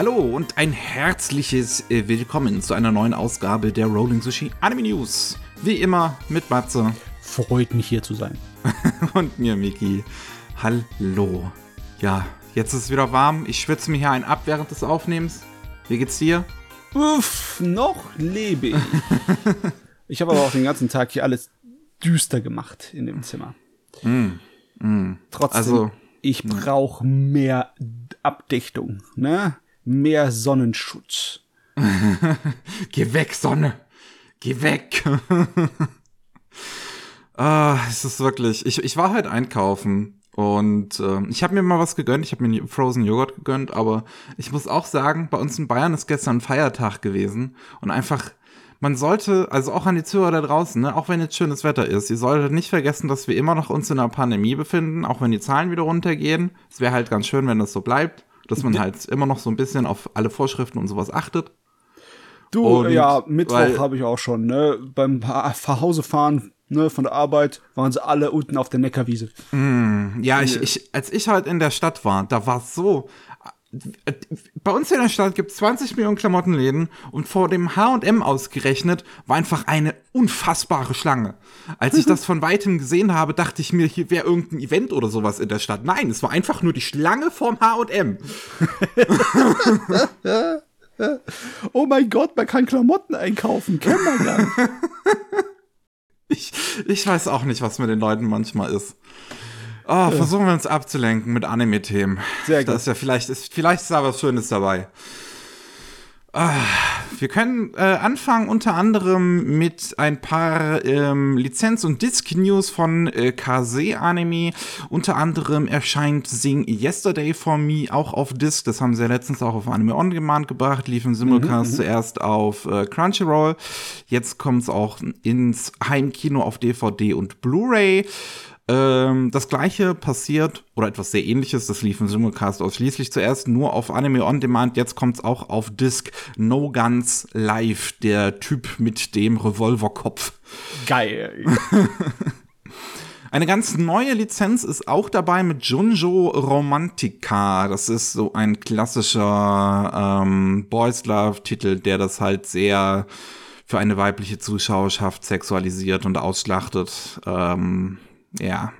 Hallo und ein herzliches äh, Willkommen zu einer neuen Ausgabe der Rolling Sushi Anime News. Wie immer mit Matze. Freut mich hier zu sein. und mir, Miki. Hallo. Ja, jetzt ist es wieder warm. Ich schwitze mir hier ein ab während des Aufnehmens. Wie geht's dir? Uff, noch lebe ich. ich habe aber auch den ganzen Tag hier alles düster gemacht in dem Zimmer. Mm, mm. Trotzdem, also, ich brauche mehr Abdichtung, ne? Mehr Sonnenschutz. Geh weg, Sonne. Geh weg. ah, es ist wirklich. Ich, ich war halt einkaufen und äh, ich habe mir mal was gegönnt. Ich habe mir Frozen Joghurt gegönnt, aber ich muss auch sagen, bei uns in Bayern ist gestern Feiertag gewesen und einfach man sollte, also auch an die Zuhörer da draußen, ne, auch wenn jetzt schönes Wetter ist, ihr solltet nicht vergessen, dass wir immer noch uns in einer Pandemie befinden, auch wenn die Zahlen wieder runtergehen. Es wäre halt ganz schön, wenn das so bleibt, dass man halt immer noch so ein bisschen auf alle Vorschriften und sowas achtet. Du, und, ja, Mittwoch habe ich auch schon, ne, beim Hausefahren ne, von der Arbeit, waren sie alle unten auf der Neckarwiese. Mm, ja, ich, ich, als ich halt in der Stadt war, da war es so, bei uns in der Stadt gibt es 20 Millionen Klamottenläden und vor dem H&M ausgerechnet war einfach eine unfassbare Schlange. Als ich das von weitem gesehen habe, dachte ich mir, hier wäre irgendein Event oder sowas in der Stadt. Nein, es war einfach nur die Schlange vorm H&M. oh mein Gott, man kann Klamotten einkaufen, wir gar nicht. ich, ich weiß auch nicht, was mit den Leuten manchmal ist. Oh, versuchen wir uns abzulenken mit Anime-Themen. Sehr gut. Das ist ja vielleicht, ist, vielleicht ist da was Schönes dabei. Ah, wir können äh, anfangen unter anderem mit ein paar ähm, Lizenz- und Disc-News von äh, Kase Anime. Unter anderem erscheint Sing Yesterday for Me auch auf Disc. Das haben sie ja letztens auch auf Anime On Demand gebracht. Lief im Simulcast mhm, mhm. zuerst auf äh, Crunchyroll. Jetzt kommt es auch ins Heimkino auf DVD und Blu-ray. Ähm, das gleiche passiert, oder etwas sehr ähnliches, das lief im Simulcast ausschließlich zuerst nur auf Anime On Demand, jetzt kommt es auch auf Disc No Guns Live, der Typ mit dem Revolverkopf. Geil. Eine ganz neue Lizenz ist auch dabei mit Junjo Romantica. Das ist so ein klassischer ähm, Boys Love-Titel, der das halt sehr für eine weibliche Zuschauerschaft sexualisiert und ausschlachtet. Ähm, ja,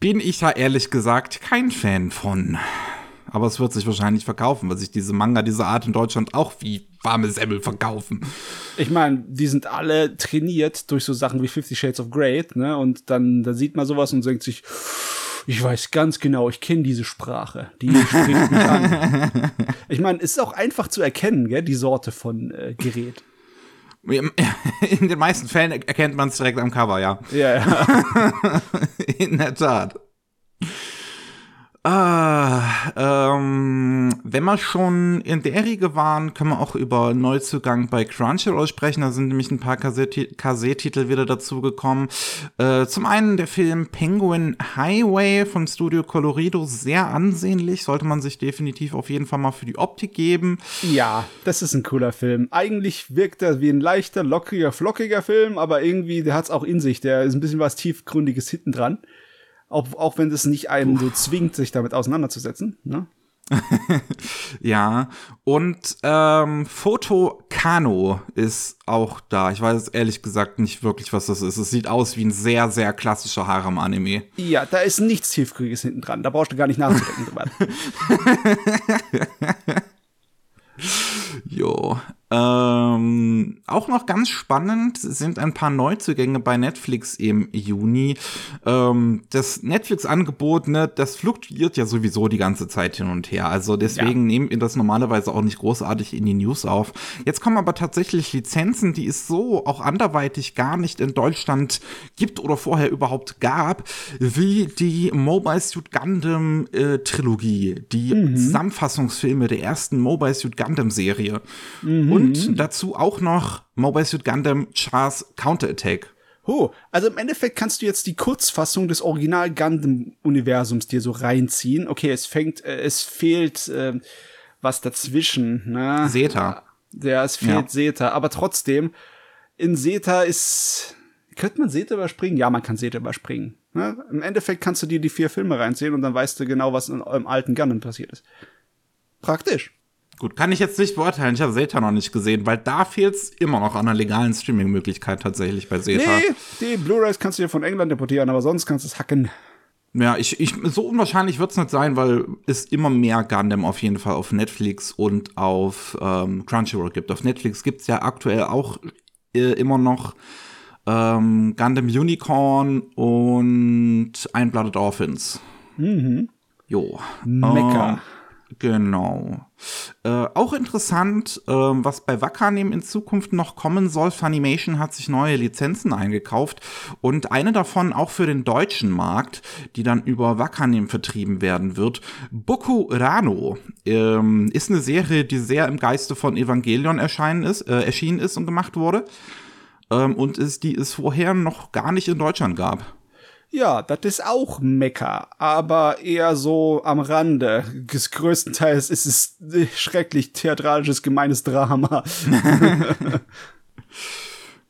bin ich da ehrlich gesagt kein Fan von. Aber es wird sich wahrscheinlich verkaufen, weil sich diese Manga dieser Art in Deutschland auch wie warme Semmel verkaufen. Ich meine, die sind alle trainiert durch so Sachen wie Fifty Shades of Grey, ne? Und dann, dann sieht man sowas und denkt sich, ich weiß ganz genau, ich kenne diese Sprache. Die spricht mich an. Ich meine, es ist auch einfach zu erkennen, gell, die Sorte von äh, Gerät. In den meisten Fällen erkennt man es direkt am Cover, ja. Ja, ja. In der Tat. Ah, ähm, wenn wir schon in der Riege waren, können wir auch über Neuzugang bei Crunchyroll sprechen. Da sind nämlich ein paar Kase-Titel wieder dazugekommen. Äh, zum einen der Film Penguin Highway vom Studio Colorido, sehr ansehnlich, sollte man sich definitiv auf jeden Fall mal für die Optik geben. Ja, das ist ein cooler Film. Eigentlich wirkt er wie ein leichter, lockiger, flockiger Film, aber irgendwie, der hat es auch in sich. Der ist ein bisschen was tiefgründiges hinten dran. Auch, auch wenn es nicht einen so zwingt, sich damit auseinanderzusetzen. Ne? ja, und ähm, Foto Kano ist auch da. Ich weiß ehrlich gesagt nicht wirklich, was das ist. Es sieht aus wie ein sehr, sehr klassischer Harem-Anime. Ja, da ist nichts Tiefgründiges hinten dran. Da brauchst du gar nicht nachzudenken drüber. jo, ähm, auch noch ganz spannend sind ein paar Neuzugänge bei Netflix im Juni. Ähm, das Netflix-Angebot, ne, das fluktuiert ja sowieso die ganze Zeit hin und her. Also deswegen ja. nehmen wir das normalerweise auch nicht großartig in die News auf. Jetzt kommen aber tatsächlich Lizenzen, die es so auch anderweitig gar nicht in Deutschland gibt oder vorher überhaupt gab, wie die Mobile Suit Gundam äh, Trilogie, die mhm. Zusammenfassungsfilme der ersten Mobile Suit Gundam Serie. Mhm. Und mhm. dazu auch noch Mobile Suit Gundam Char's Counterattack. Oh, also im Endeffekt kannst du jetzt die Kurzfassung des Original Gundam-Universums dir so reinziehen. Okay, es fängt, äh, es fehlt äh, was dazwischen. Ne? Zeta. Ja, es fehlt ja. Zeta, aber trotzdem, in Zeta ist. Könnte man Zeta überspringen? Ja, man kann Zeta überspringen. Ne? Im Endeffekt kannst du dir die vier Filme reinziehen und dann weißt du genau, was in eurem alten Gundam passiert ist. Praktisch. Gut, kann ich jetzt nicht beurteilen. Ich habe Zeta noch nicht gesehen, weil da fehlt es immer noch an einer legalen Streaming-Möglichkeit tatsächlich bei Zeta. Nee, die Blu-rays kannst du dir von England deportieren, aber sonst kannst du es hacken. Ja, ich, ich, so unwahrscheinlich wird es nicht sein, weil es immer mehr Gundam auf jeden Fall auf Netflix und auf ähm, Crunchyroll gibt. Auf Netflix gibt es ja aktuell auch äh, immer noch ähm, Gundam Unicorn und Einblooded Orphans. Mhm. Jo. Mecker. Ähm, Genau. Äh, auch interessant, äh, was bei Wakanim in Zukunft noch kommen soll. Funimation hat sich neue Lizenzen eingekauft und eine davon auch für den deutschen Markt, die dann über Wakanim vertrieben werden wird. Boku Rano ähm, ist eine Serie, die sehr im Geiste von Evangelion erscheinen ist, äh, erschienen ist und gemacht wurde. Ähm, und ist, die es vorher noch gar nicht in Deutschland gab. Ja, das ist auch Mecker, aber eher so am Rande. Größtenteils ist es schrecklich theatralisches, gemeines Drama.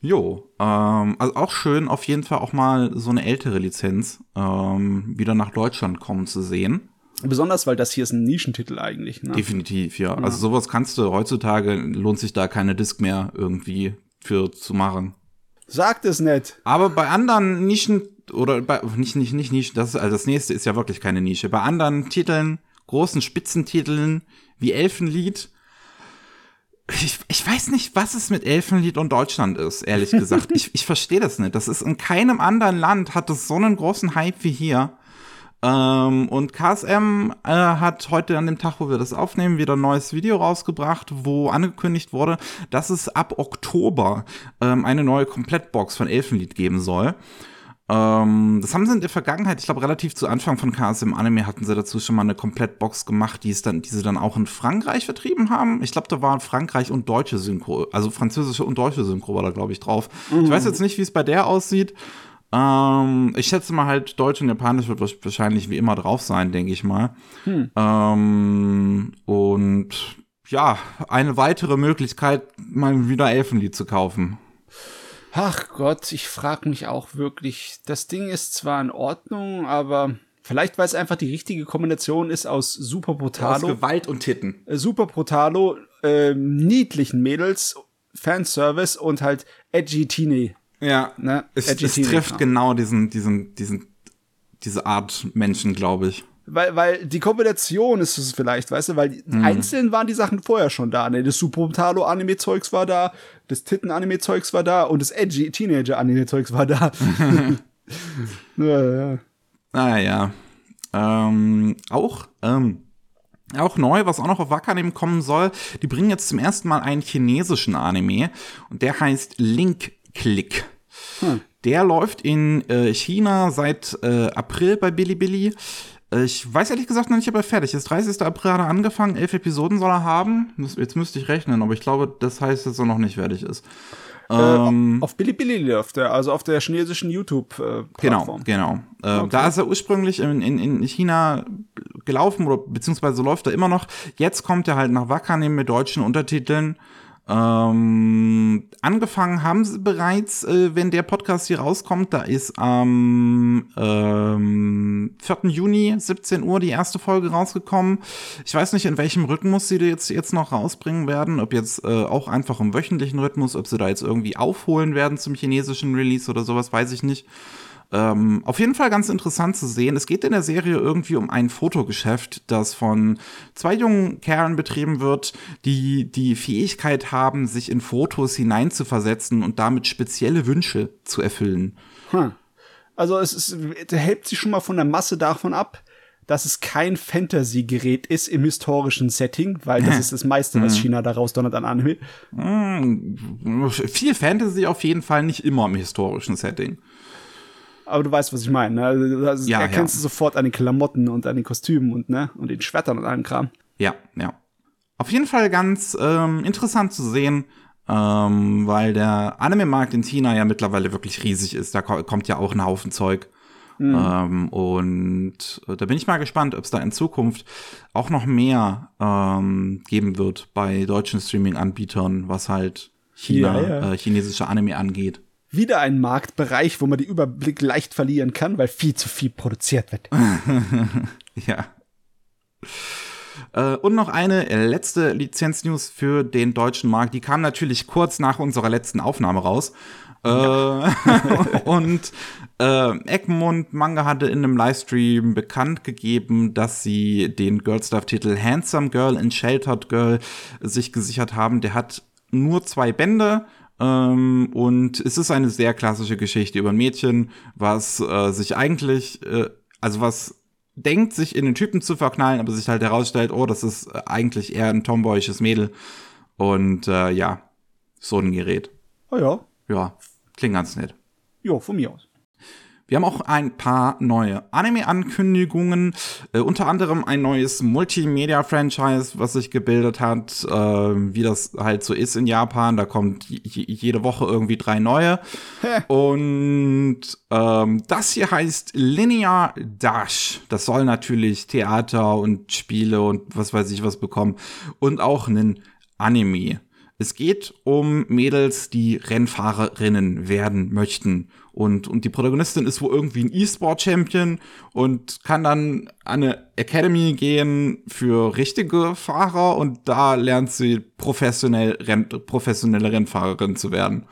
jo, ähm, also auch schön, auf jeden Fall auch mal so eine ältere Lizenz ähm, wieder nach Deutschland kommen zu sehen. Besonders, weil das hier ist ein Nischentitel eigentlich. Ne? Definitiv, ja. ja. Also sowas kannst du heutzutage, lohnt sich da keine Disc mehr irgendwie für zu machen. Sagt es nicht. Aber bei anderen Nischen oder bei, nicht, nicht, nicht Nische, das, also das nächste ist ja wirklich keine Nische. Bei anderen Titeln, großen Spitzentiteln wie Elfenlied, ich, ich weiß nicht, was es mit Elfenlied und Deutschland ist, ehrlich gesagt. ich ich verstehe das nicht. Das ist in keinem anderen Land hat es so einen großen Hype wie hier. Ähm, und KSM äh, hat heute an dem Tag, wo wir das aufnehmen, wieder ein neues Video rausgebracht, wo angekündigt wurde, dass es ab Oktober ähm, eine neue Komplettbox von Elfenlied geben soll. Ähm, das haben sie in der Vergangenheit, ich glaube, relativ zu Anfang von KSM Anime hatten sie dazu schon mal eine Komplettbox gemacht, die, es dann, die sie dann auch in Frankreich vertrieben haben. Ich glaube, da waren Frankreich und deutsche Synchro, also französische und deutsche Synchro war da, glaube ich, drauf. Mhm. Ich weiß jetzt nicht, wie es bei der aussieht. Ähm, ich schätze mal halt, Deutsch und Japanisch wird wahrscheinlich wie immer drauf sein, denke ich mal. Hm. Ähm, und ja, eine weitere Möglichkeit, mal wieder Elfenlied zu kaufen. Ach Gott, ich frage mich auch wirklich. Das Ding ist zwar in Ordnung, aber vielleicht weil es einfach die richtige Kombination ist aus Super Brutalo. Aus Gewalt und Titten. Äh, Super Brutalo, äh, niedlichen Mädels, Fanservice und halt edgy Teenie. Ja, ne? es, es trifft genau diesen, diesen, diesen, diese Art Menschen, glaube ich weil, weil die Kombination ist es vielleicht, weißt du, weil mhm. einzeln waren die Sachen vorher schon da. Ne? Das Super Brutalo Anime Zeugs war da, das Titten Anime Zeugs war da und das edgy Teenager Anime Zeugs war da. ja, ja. Ah ja. Ähm, auch ähm, auch neu, was auch noch auf Wakanim kommen soll, die bringen jetzt zum ersten Mal einen chinesischen Anime und der heißt Link Click. Hm. Der läuft in äh, China seit äh, April bei Bilibili. Ich weiß ehrlich gesagt noch nicht, ob er fertig ist. 30. April hat er angefangen, elf Episoden soll er haben. Jetzt müsste ich rechnen, aber ich glaube, das heißt, dass er noch nicht fertig ist. Äh, ähm, auf Bilibili läuft er, also auf der chinesischen YouTube-Plattform. Genau, genau. Äh, okay. Da ist er ursprünglich in, in, in China gelaufen oder beziehungsweise läuft er immer noch. Jetzt kommt er halt nach Wakanim mit deutschen Untertiteln. Ähm, angefangen haben sie bereits, äh, wenn der Podcast hier rauskommt, da ist am ähm, 4. Juni 17 Uhr die erste Folge rausgekommen. Ich weiß nicht, in welchem Rhythmus sie jetzt, jetzt noch rausbringen werden, ob jetzt äh, auch einfach im wöchentlichen Rhythmus, ob sie da jetzt irgendwie aufholen werden zum chinesischen Release oder sowas, weiß ich nicht. Ähm, auf jeden Fall ganz interessant zu sehen. Es geht in der Serie irgendwie um ein Fotogeschäft, das von zwei jungen Kerlen betrieben wird, die die Fähigkeit haben, sich in Fotos hineinzuversetzen und damit spezielle Wünsche zu erfüllen. Hm. Also es, ist, es hält sich schon mal von der Masse davon ab, dass es kein Fantasy-Gerät ist im historischen Setting, weil das ist das meiste, was hm. China daraus donnert an Anime. Hm. Viel Fantasy auf jeden Fall, nicht immer im historischen Setting aber du weißt, was ich meine. Ne? Also, ja, erkennst ja. du sofort an den Klamotten und an den Kostümen und, ne? und den Schwertern und allem Kram. Ja, ja. Auf jeden Fall ganz ähm, interessant zu sehen, ähm, weil der Anime-Markt in China ja mittlerweile wirklich riesig ist. Da ko kommt ja auch ein Haufen Zeug. Mhm. Ähm, und äh, da bin ich mal gespannt, ob es da in Zukunft auch noch mehr ähm, geben wird bei deutschen Streaming-Anbietern, was halt China, ja, ja. Äh, chinesische Anime angeht wieder ein Marktbereich, wo man den Überblick leicht verlieren kann, weil viel zu viel produziert wird. ja. Äh, und noch eine letzte Lizenz-News für den deutschen Markt. Die kam natürlich kurz nach unserer letzten Aufnahme raus. Äh, und äh, Egmont Manga hatte in einem Livestream bekannt gegeben, dass sie den Girl Stuff Titel Handsome Girl and Sheltered Girl sich gesichert haben. Der hat nur zwei Bände. Ähm, und es ist eine sehr klassische Geschichte über ein Mädchen, was äh, sich eigentlich, äh, also was denkt, sich in den Typen zu verknallen, aber sich halt herausstellt, oh, das ist äh, eigentlich eher ein tomboyisches Mädel. Und äh, ja, so ein Gerät. Oh ja. Ja, klingt ganz nett. Jo, von mir aus. Wir haben auch ein paar neue Anime-Ankündigungen, äh, unter anderem ein neues Multimedia-Franchise, was sich gebildet hat, äh, wie das halt so ist in Japan. Da kommt jede Woche irgendwie drei neue. Und ähm, das hier heißt Linear Dash. Das soll natürlich Theater und Spiele und was weiß ich was bekommen. Und auch einen Anime. Es geht um Mädels, die Rennfahrerinnen werden möchten. Und, und die Protagonistin ist wohl irgendwie ein E-Sport-Champion und kann dann an eine Academy gehen für richtige Fahrer und da lernt sie professionell, Renn, professionelle Rennfahrerin zu werden.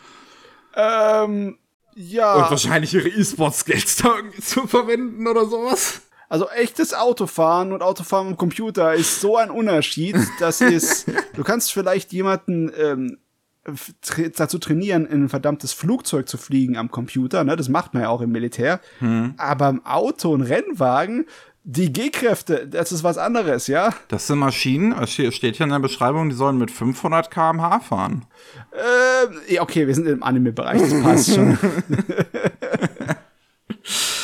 Ähm, ja. Und wahrscheinlich ihre E-Sport-Skills da irgendwie zu verwenden oder sowas. Also echtes Autofahren und Autofahren am Computer ist so ein Unterschied. Das ist, du kannst vielleicht jemanden ähm, dazu trainieren, in ein verdammtes Flugzeug zu fliegen am Computer. Ne? Das macht man ja auch im Militär. Hm. Aber im Auto und Rennwagen, die G-Kräfte, das ist was anderes, ja? Das sind Maschinen, es steht hier in der Beschreibung, die sollen mit 500 km/h fahren. Äh, okay, wir sind im Anime-Bereich, das passt schon.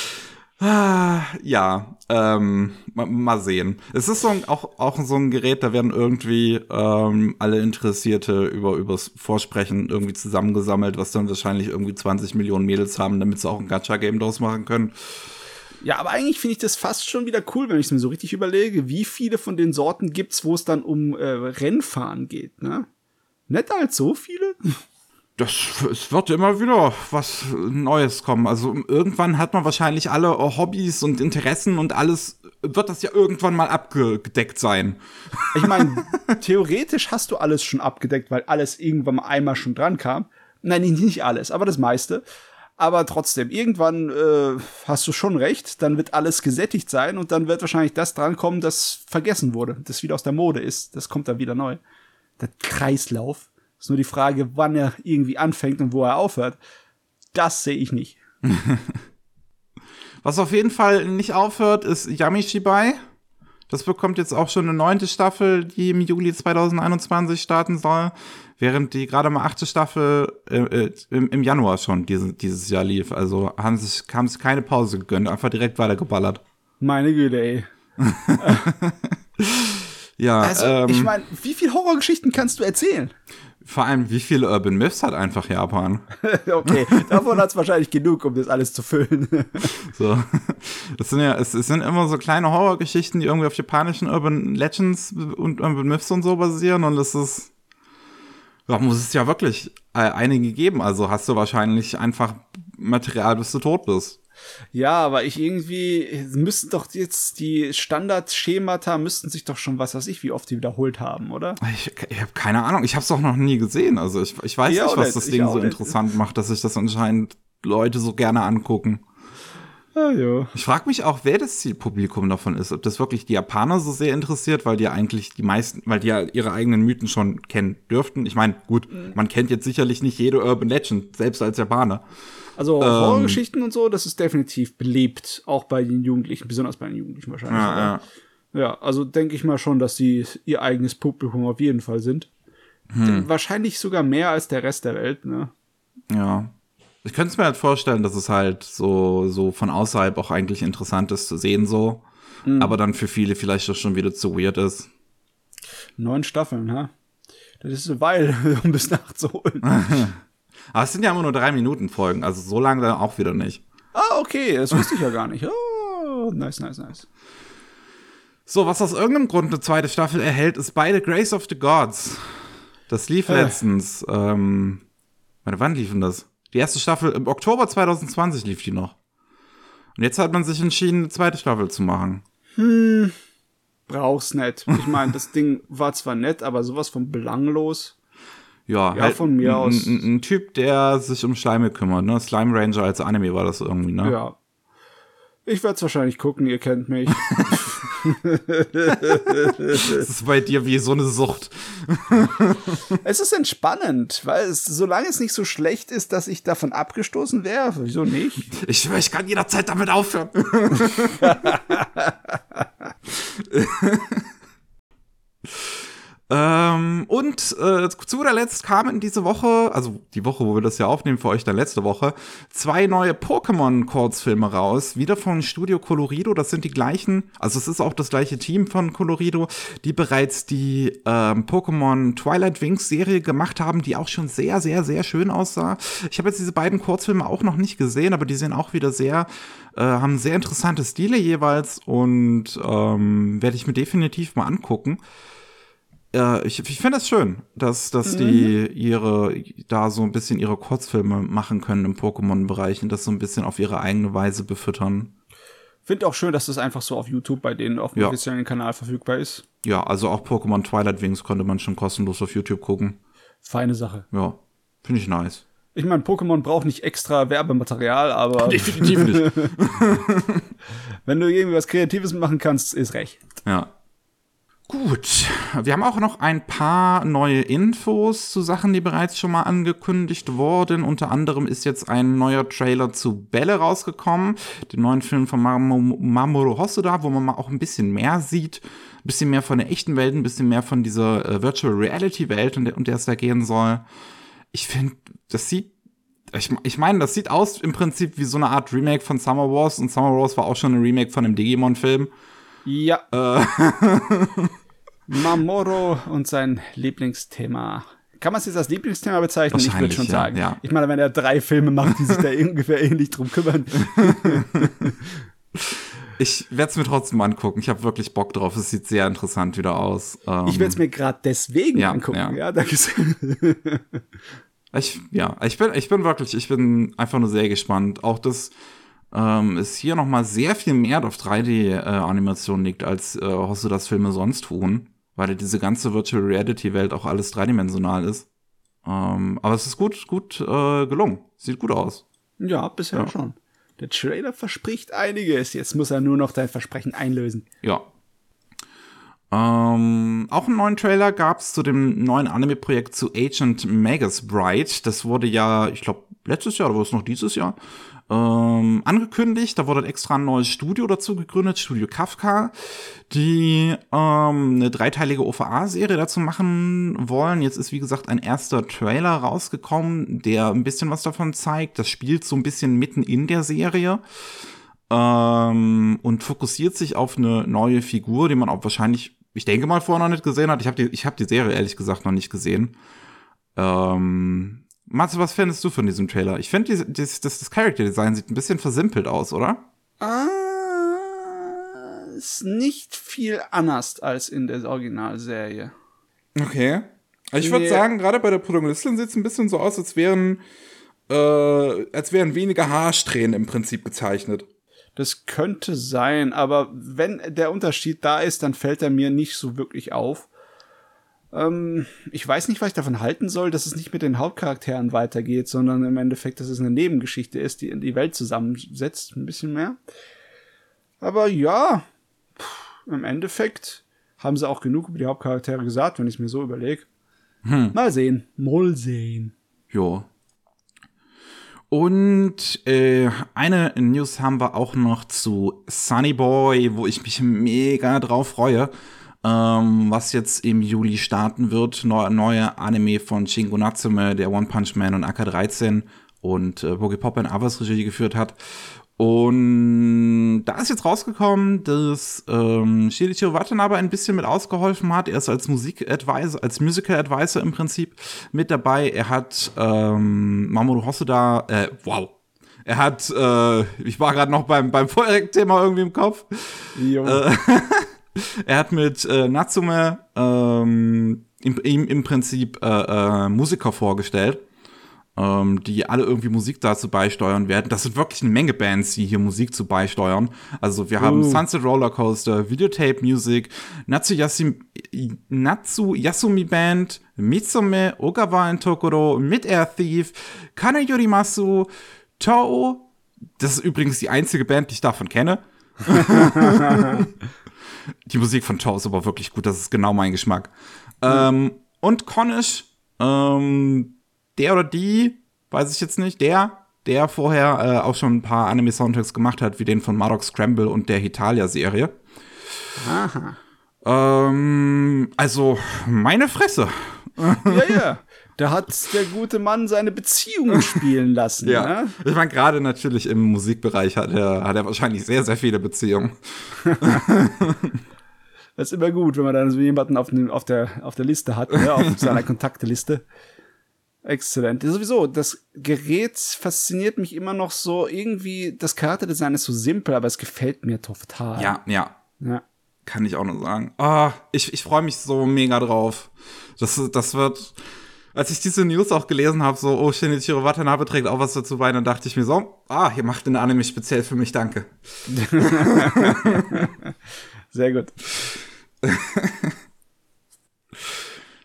Ja, ähm, mal, mal, sehen. Es ist so ein, auch, auch so ein Gerät, da werden irgendwie ähm, alle Interessierte über übers Vorsprechen irgendwie zusammengesammelt, was dann wahrscheinlich irgendwie 20 Millionen Mädels haben, damit sie auch ein Gacha-Game draus machen können. Ja, aber eigentlich finde ich das fast schon wieder cool, wenn ich es mir so richtig überlege, wie viele von den Sorten gibt's, wo es dann um äh, Rennfahren geht, ne? Nicht als so viele? Das, es wird immer wieder was Neues kommen. Also irgendwann hat man wahrscheinlich alle Hobbys und Interessen und alles wird das ja irgendwann mal abgedeckt sein. Ich meine, theoretisch hast du alles schon abgedeckt, weil alles irgendwann mal einmal schon dran kam. Nein, nicht alles, aber das meiste. Aber trotzdem, irgendwann äh, hast du schon recht, dann wird alles gesättigt sein und dann wird wahrscheinlich das drankommen, das vergessen wurde, das wieder aus der Mode ist. Das kommt dann wieder neu. Der Kreislauf. Ist nur die Frage, wann er irgendwie anfängt und wo er aufhört. Das sehe ich nicht. Was auf jeden Fall nicht aufhört, ist Yamishibai. Das bekommt jetzt auch schon eine neunte Staffel, die im Juli 2021 starten soll, während die gerade mal achte Staffel äh, äh, im, im, Januar schon diese, dieses Jahr lief. Also haben sich, haben sich keine Pause gegönnt, einfach direkt weitergeballert. Meine Güte, ey. ja, also, ähm, ich meine, wie viele Horrorgeschichten kannst du erzählen? Vor allem, wie viele Urban Myths hat einfach Japan? okay, davon hat es wahrscheinlich genug, um das alles zu füllen. so. Das sind ja, es, es, sind immer so kleine Horrorgeschichten, die irgendwie auf japanischen Urban Legends und Urban Myths und so basieren und es ist, da muss es ja wirklich äh, einige geben. Also hast du wahrscheinlich einfach Material, bis du tot bist. Ja, aber ich irgendwie müssten doch jetzt die Standardschemata müssten sich doch schon was weiß ich, wie oft die wiederholt haben, oder? Ich, ich habe keine Ahnung. Ich habe es doch noch nie gesehen. Also ich, ich weiß ja, nicht, was das Ding so nicht. interessant macht, dass sich das anscheinend Leute so gerne angucken. Ah, ja. Ich frage mich auch, wer das Zielpublikum davon ist. Ob das wirklich die Japaner so sehr interessiert, weil die ja eigentlich die meisten, weil die ja ihre eigenen Mythen schon kennen dürften. Ich meine, gut, mhm. man kennt jetzt sicherlich nicht jede Urban Legend, selbst als Japaner. Also ähm, Horrorgeschichten und so, das ist definitiv beliebt, auch bei den Jugendlichen, besonders bei den Jugendlichen wahrscheinlich. Ja, ja. ja also denke ich mal schon, dass sie ihr eigenes Publikum auf jeden Fall sind. Hm. Wahrscheinlich sogar mehr als der Rest der Welt, ne? Ja. Ich könnte es mir halt vorstellen, dass es halt so, so von außerhalb auch eigentlich interessant ist zu sehen, so. Mhm. Aber dann für viele vielleicht auch schon wieder zu weird ist. Neun Staffeln, ha? Das ist eine Weile, um bis nachzuholen. Aber es sind ja immer nur drei Minuten Folgen, also so lange dann auch wieder nicht. Ah, okay, das wusste ich ja gar nicht. Oh, nice, nice, nice. So, was aus irgendeinem Grund eine zweite Staffel erhält, ist beide Grace of the Gods. Das lief äh. letztens. Ähm, wann liefen das? Die erste Staffel im Oktober 2020 lief die noch. Und jetzt hat man sich entschieden, eine zweite Staffel zu machen. Hm. brauch's nicht. Ich meine, das Ding war zwar nett, aber sowas von belanglos. Ja, ja halt von mir aus. Ein, Typ, der sich um Schleime kümmert, ne? Slime Ranger als Anime war das irgendwie, ne? Ja. Ich werde es wahrscheinlich gucken, ihr kennt mich. das ist bei dir wie so eine Sucht. es ist entspannend, weil es, solange es nicht so schlecht ist, dass ich davon abgestoßen wäre, wieso nicht? Ich schwöre, ich kann jederzeit damit aufhören. Ähm, und äh, zu guter Letzt kamen diese Woche, also die Woche, wo wir das ja aufnehmen, für euch dann letzte Woche, zwei neue Pokémon-Kurzfilme raus. Wieder von Studio Colorido. Das sind die gleichen, also es ist auch das gleiche Team von Colorido, die bereits die ähm, Pokémon Twilight Wings Serie gemacht haben, die auch schon sehr, sehr, sehr schön aussah. Ich habe jetzt diese beiden Kurzfilme auch noch nicht gesehen, aber die sehen auch wieder sehr, äh, haben sehr interessante Stile jeweils und ähm, werde ich mir definitiv mal angucken äh, ich, ich finde das schön, dass, dass mhm. die ihre, da so ein bisschen ihre Kurzfilme machen können im Pokémon-Bereich und das so ein bisschen auf ihre eigene Weise befüttern. Finde auch schön, dass das einfach so auf YouTube bei denen auf dem ja. offiziellen Kanal verfügbar ist. Ja, also auch Pokémon Twilight Wings konnte man schon kostenlos auf YouTube gucken. Feine Sache. Ja, finde ich nice. Ich meine, Pokémon braucht nicht extra Werbematerial, aber. Definitiv nicht. Wenn du irgendwie was Kreatives machen kannst, ist recht. Ja. Gut, wir haben auch noch ein paar neue Infos zu Sachen, die bereits schon mal angekündigt wurden. Unter anderem ist jetzt ein neuer Trailer zu Bälle rausgekommen, dem neuen Film von Mamoru Hosoda, wo man mal auch ein bisschen mehr sieht, ein bisschen mehr von der echten Welt, ein bisschen mehr von dieser äh, Virtual Reality Welt, und der, der es da gehen soll. Ich finde, das sieht ich, ich meine, das sieht aus im Prinzip wie so eine Art Remake von Summer Wars und Summer Wars war auch schon ein Remake von einem Digimon-Film. Ja. Äh. Mamoro und sein Lieblingsthema. Kann man es jetzt als Lieblingsthema bezeichnen? Ich würde schon sagen. Ja. Ich meine, wenn er drei Filme macht, die sich da ungefähr ähnlich drum kümmern. Ich werde es mir trotzdem angucken. Ich habe wirklich Bock drauf. Es sieht sehr interessant wieder aus. Ähm, ich werde es mir gerade deswegen ja, angucken. Ja, ja danke. ich, ja, ich bin, ich bin wirklich, ich bin einfach nur sehr gespannt. Auch das ähm, es hier noch mal sehr viel mehr auf 3D-Animation äh, liegt, als äh, das Filme sonst tun, weil diese ganze Virtual Reality-Welt auch alles dreidimensional ist. Ähm, aber es ist gut, gut äh, gelungen. Sieht gut aus. Ja, bisher ja. schon. Der Trailer verspricht einiges. Jetzt muss er nur noch dein Versprechen einlösen. Ja. Ähm, auch einen neuen Trailer gab es zu dem neuen Anime-Projekt zu Agent Magus Bright. Das wurde ja, ich glaube, letztes Jahr oder war es noch dieses Jahr ähm, angekündigt. Da wurde extra ein neues Studio dazu gegründet, Studio Kafka, die ähm, eine dreiteilige OVA-Serie dazu machen wollen. Jetzt ist, wie gesagt, ein erster Trailer rausgekommen, der ein bisschen was davon zeigt. Das spielt so ein bisschen mitten in der Serie ähm, und fokussiert sich auf eine neue Figur, die man auch wahrscheinlich, ich denke mal, vorher noch nicht gesehen hat. Ich habe die, ich hab die Serie ehrlich gesagt noch nicht gesehen. Ähm, Matze, was findest du von diesem Trailer? Ich finde, das, das, das Character Design sieht ein bisschen versimpelt aus, oder? Ah, ist nicht viel anders als in der Originalserie. Okay. Ich würde nee. sagen, gerade bei der Protagonistin sieht es ein bisschen so aus, als wären, äh, als wären weniger Haarsträhnen im Prinzip gezeichnet. Das könnte sein, aber wenn der Unterschied da ist, dann fällt er mir nicht so wirklich auf. Ähm, ich weiß nicht, was ich davon halten soll, dass es nicht mit den Hauptcharakteren weitergeht, sondern im Endeffekt, dass es eine Nebengeschichte ist, die in die Welt zusammensetzt, ein bisschen mehr. Aber ja, pff, im Endeffekt haben sie auch genug über die Hauptcharaktere gesagt, wenn ich es mir so überlege. Hm. Mal sehen. Mal sehen. Jo. Und äh, eine News haben wir auch noch zu Sunny Boy, wo ich mich mega drauf freue ähm, was jetzt im Juli starten wird. Neu, neue Anime von Shingo Natsume, der One Punch Man und AK-13 und äh, Pop in Avas Regie geführt hat. Und da ist jetzt rausgekommen, dass ähm, Shinichiro Watanabe ein bisschen mit ausgeholfen hat. Er ist als Musik-Advisor, als Musical-Advisor im Prinzip mit dabei. Er hat ähm, Mamoru Hosoda, äh, wow. Er hat, äh, ich war gerade noch beim, beim vorherigen Thema irgendwie im Kopf. Äh, er hat mit äh, Natsume ähm, im, im, im Prinzip äh, äh, Musiker vorgestellt. Äh, ähm, die alle irgendwie Musik dazu beisteuern werden. Das sind wirklich eine Menge Bands, die hier Musik zu beisteuern. Also wir haben uh. Sunset Rollercoaster, Videotape Music, Natsu, Yasim, Natsu Yasumi Band, Mitsume, Ogawa in Tokoro, Mid Air Thief, Kane Yorimasu, Toho. Das ist übrigens die einzige Band, die ich davon kenne. die Musik von Toho ist aber wirklich gut, das ist genau mein Geschmack. Mhm. Ähm, und Konish, ähm, der oder die, weiß ich jetzt nicht, der, der vorher äh, auch schon ein paar Anime-Soundtracks gemacht hat, wie den von Marok Scramble und der Hitalia-Serie. Aha. Ähm, also, meine Fresse. Ja, ja. Da hat der gute Mann seine Beziehungen spielen lassen. ja. Ne? Ich meine, gerade natürlich im Musikbereich hat er, hat er wahrscheinlich sehr, sehr viele Beziehungen. das ist immer gut, wenn man dann so jemanden auf, auf, der, auf der Liste hat, ne? auf seiner Kontakteliste. Exzellent. Sowieso, das Gerät fasziniert mich immer noch so. Irgendwie, das Charakterdesign ist so simpel, aber es gefällt mir total. Ja, ja. Ja. Kann ich auch nur sagen. Ah, oh, ich, ich freue mich so mega drauf. Das, das wird, als ich diese News auch gelesen habe, so, oh, Shinichiro Watanabe trägt auch was dazu bei, dann dachte ich mir so, ah, ihr macht den Anime speziell für mich, danke. Sehr gut.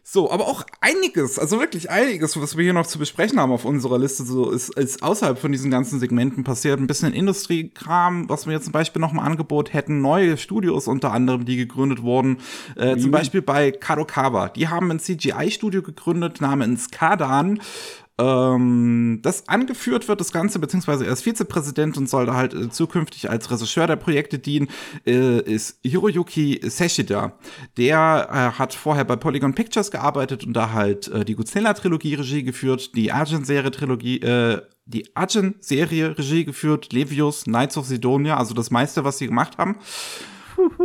So, aber auch einiges, also wirklich einiges, was wir hier noch zu besprechen haben auf unserer Liste, so ist, ist außerhalb von diesen ganzen Segmenten passiert. Ein bisschen Industriekram, was wir jetzt zum Beispiel noch im Angebot hätten, neue Studios unter anderem, die gegründet wurden. Äh, zum Beispiel bei Kadokawa. Die haben ein CGI-Studio gegründet namens Kadan ähm, das angeführt wird, das Ganze, beziehungsweise er ist Vizepräsident und soll da halt äh, zukünftig als Regisseur der Projekte dienen, äh, ist Hiroyuki Seshida. Der äh, hat vorher bei Polygon Pictures gearbeitet und da halt äh, die Godzilla-Trilogie Regie geführt, die Argent-Serie-Trilogie, äh, die Argent-Serie Regie geführt, Levius, Knights of Sidonia, also das meiste, was sie gemacht haben.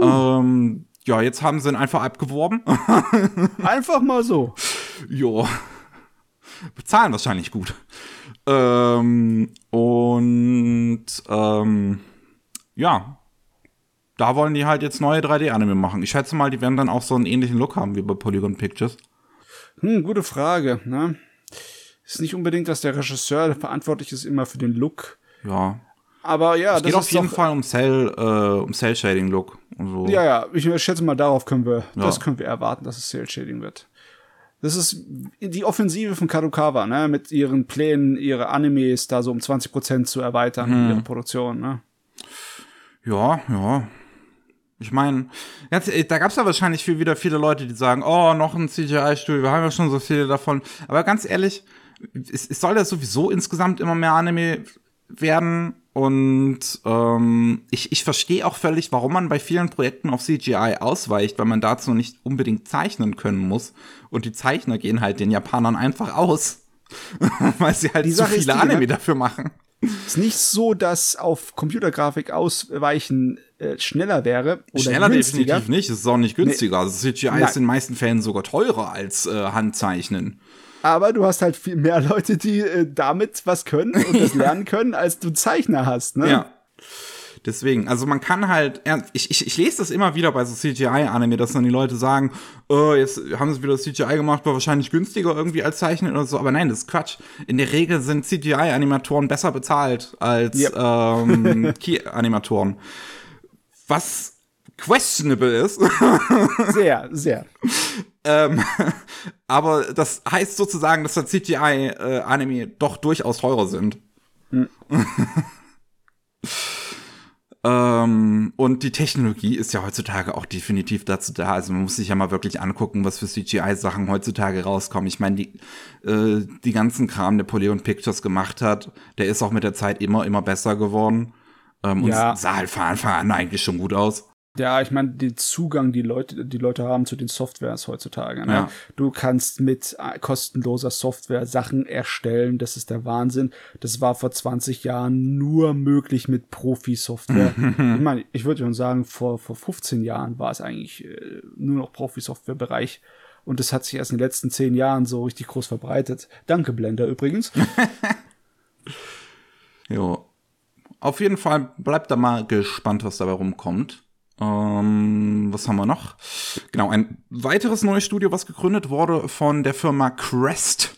Ähm, ja, jetzt haben sie ihn einfach abgeworben. einfach mal so. Jo bezahlen wahrscheinlich gut. Ähm, und ähm, ja, da wollen die halt jetzt neue 3D-Anime machen. Ich schätze mal, die werden dann auch so einen ähnlichen Look haben wie bei Polygon Pictures. Hm, gute Frage. Ne? Ist nicht unbedingt, dass der Regisseur verantwortlich ist immer für den Look. Ja. Aber ja, es geht auf jeden Fall um Cell, äh, um Cell Shading Look. So. Ja, ja. Ich schätze mal, darauf können wir, ja. das können wir erwarten, dass es Cell Shading wird. Das ist die Offensive von Kadokawa, ne, mit ihren Plänen, ihre Animes da so um 20 Prozent zu erweitern, hm. ihre Produktion, ne. Ja, ja. Ich meine, da gab es ja wahrscheinlich viel, wieder viele Leute, die sagen, oh, noch ein CGI-Studio, wir haben ja schon so viele davon. Aber ganz ehrlich, es, es soll ja sowieso insgesamt immer mehr Anime werden und ähm, ich, ich verstehe auch völlig, warum man bei vielen Projekten auf CGI ausweicht, weil man dazu nicht unbedingt zeichnen können muss. Und die Zeichner gehen halt den Japanern einfach aus, weil sie halt die zu viele die, Anime ne? dafür machen. Ist nicht so, dass auf Computergrafik ausweichen äh, schneller wäre oder Schneller günstiger. definitiv nicht, es ist auch nicht günstiger. Nee. Also CGI Nein. ist in den meisten Fällen sogar teurer als äh, Handzeichnen aber du hast halt viel mehr Leute, die äh, damit was können und das lernen können, als du Zeichner hast, ne? Ja. Deswegen, also man kann halt, ich, ich, ich lese das immer wieder bei so CGI-Anime, dass dann die Leute sagen, oh, jetzt haben sie wieder CGI gemacht, war wahrscheinlich günstiger irgendwie als Zeichnen oder so, aber nein, das ist Quatsch. In der Regel sind CGI-Animatoren besser bezahlt als yep. ähm, Key-Animatoren. Was questionable ist. sehr, sehr. ähm, aber das heißt sozusagen, dass der CGI-Anime äh, doch durchaus teurer sind. Hm. ähm, und die Technologie ist ja heutzutage auch definitiv dazu da. Also man muss sich ja mal wirklich angucken, was für CGI-Sachen heutzutage rauskommen. Ich meine, die, äh, die ganzen Kram, der Polygon Pictures gemacht hat, der ist auch mit der Zeit immer, immer besser geworden. Ähm, ja. Und sah halt von Anfang an eigentlich schon gut aus. Ja, ich meine, den Zugang, die Leute, die Leute haben zu den Softwares heutzutage. Ne? Ja. Du kannst mit äh, kostenloser Software Sachen erstellen. Das ist der Wahnsinn. Das war vor 20 Jahren nur möglich mit Profi-Software. ich meine, ich würde schon sagen, vor, vor 15 Jahren war es eigentlich äh, nur noch Profi-Software-Bereich. Und das hat sich erst in den letzten 10 Jahren so richtig groß verbreitet. Danke, Blender übrigens. jo. Auf jeden Fall bleibt da mal gespannt, was dabei rumkommt. Ähm, was haben wir noch? Genau, ein weiteres neues Studio, was gegründet wurde von der Firma Crest.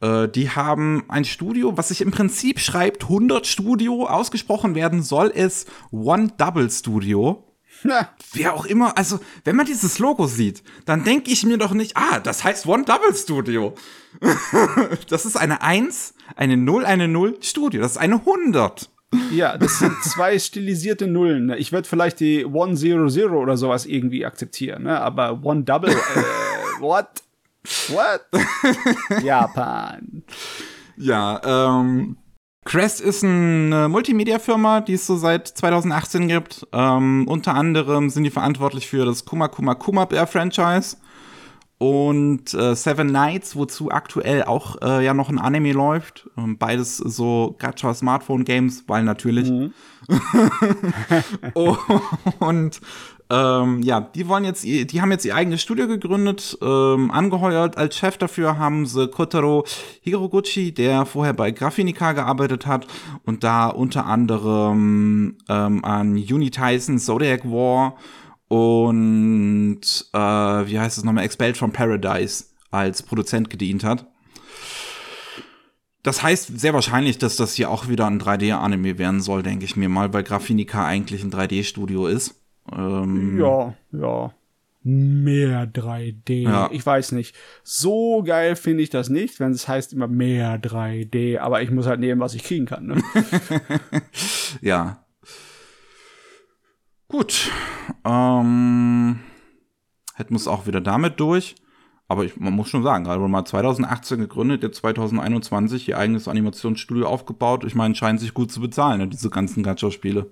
Äh, die haben ein Studio, was sich im Prinzip schreibt 100 Studio, ausgesprochen werden soll es One Double Studio. Na. Wer auch immer, also wenn man dieses Logo sieht, dann denke ich mir doch nicht, ah, das heißt One Double Studio. das ist eine 1, eine 0, eine 0 Studio. Das ist eine 100. Ja, das sind zwei stilisierte Nullen. Ne? Ich würde vielleicht die 100 oder sowas irgendwie akzeptieren, ne? aber One Double, äh, what? What? Japan. Ja, ähm, Crest ist eine Multimedia-Firma, die es so seit 2018 gibt. Ähm, unter anderem sind die verantwortlich für das Kuma Kuma Kuma Bear Franchise und äh, Seven Nights, wozu aktuell auch äh, ja noch ein Anime läuft. Ähm, beides so Gacha Smartphone Games, weil natürlich. Mhm. und ähm, ja, die wollen jetzt, die haben jetzt ihr eigenes Studio gegründet, ähm, angeheuert. Als Chef dafür haben sie Kotaro Hiroguchi, der vorher bei Graphinica gearbeitet hat und da unter anderem ähm, an Uni Tyson, Zodiac War und äh, wie heißt es nochmal, Expelled from Paradise als Produzent gedient hat. Das heißt sehr wahrscheinlich, dass das hier auch wieder ein 3D-Anime werden soll, denke ich mir mal, weil Graphinica eigentlich ein 3D-Studio ist. Ähm, ja, ja. Mehr 3D. Ja. Ich weiß nicht. So geil finde ich das nicht, wenn es heißt immer mehr 3D, aber ich muss halt nehmen, was ich kriegen kann. Ne? ja. Gut. Ähm, hätten wir es auch wieder damit durch. Aber ich, man muss schon sagen, gerade mal 2018 gegründet, jetzt 2021 ihr eigenes Animationsstudio aufgebaut. Ich meine, scheint sich gut zu bezahlen, ne, diese ganzen Gacha-Spiele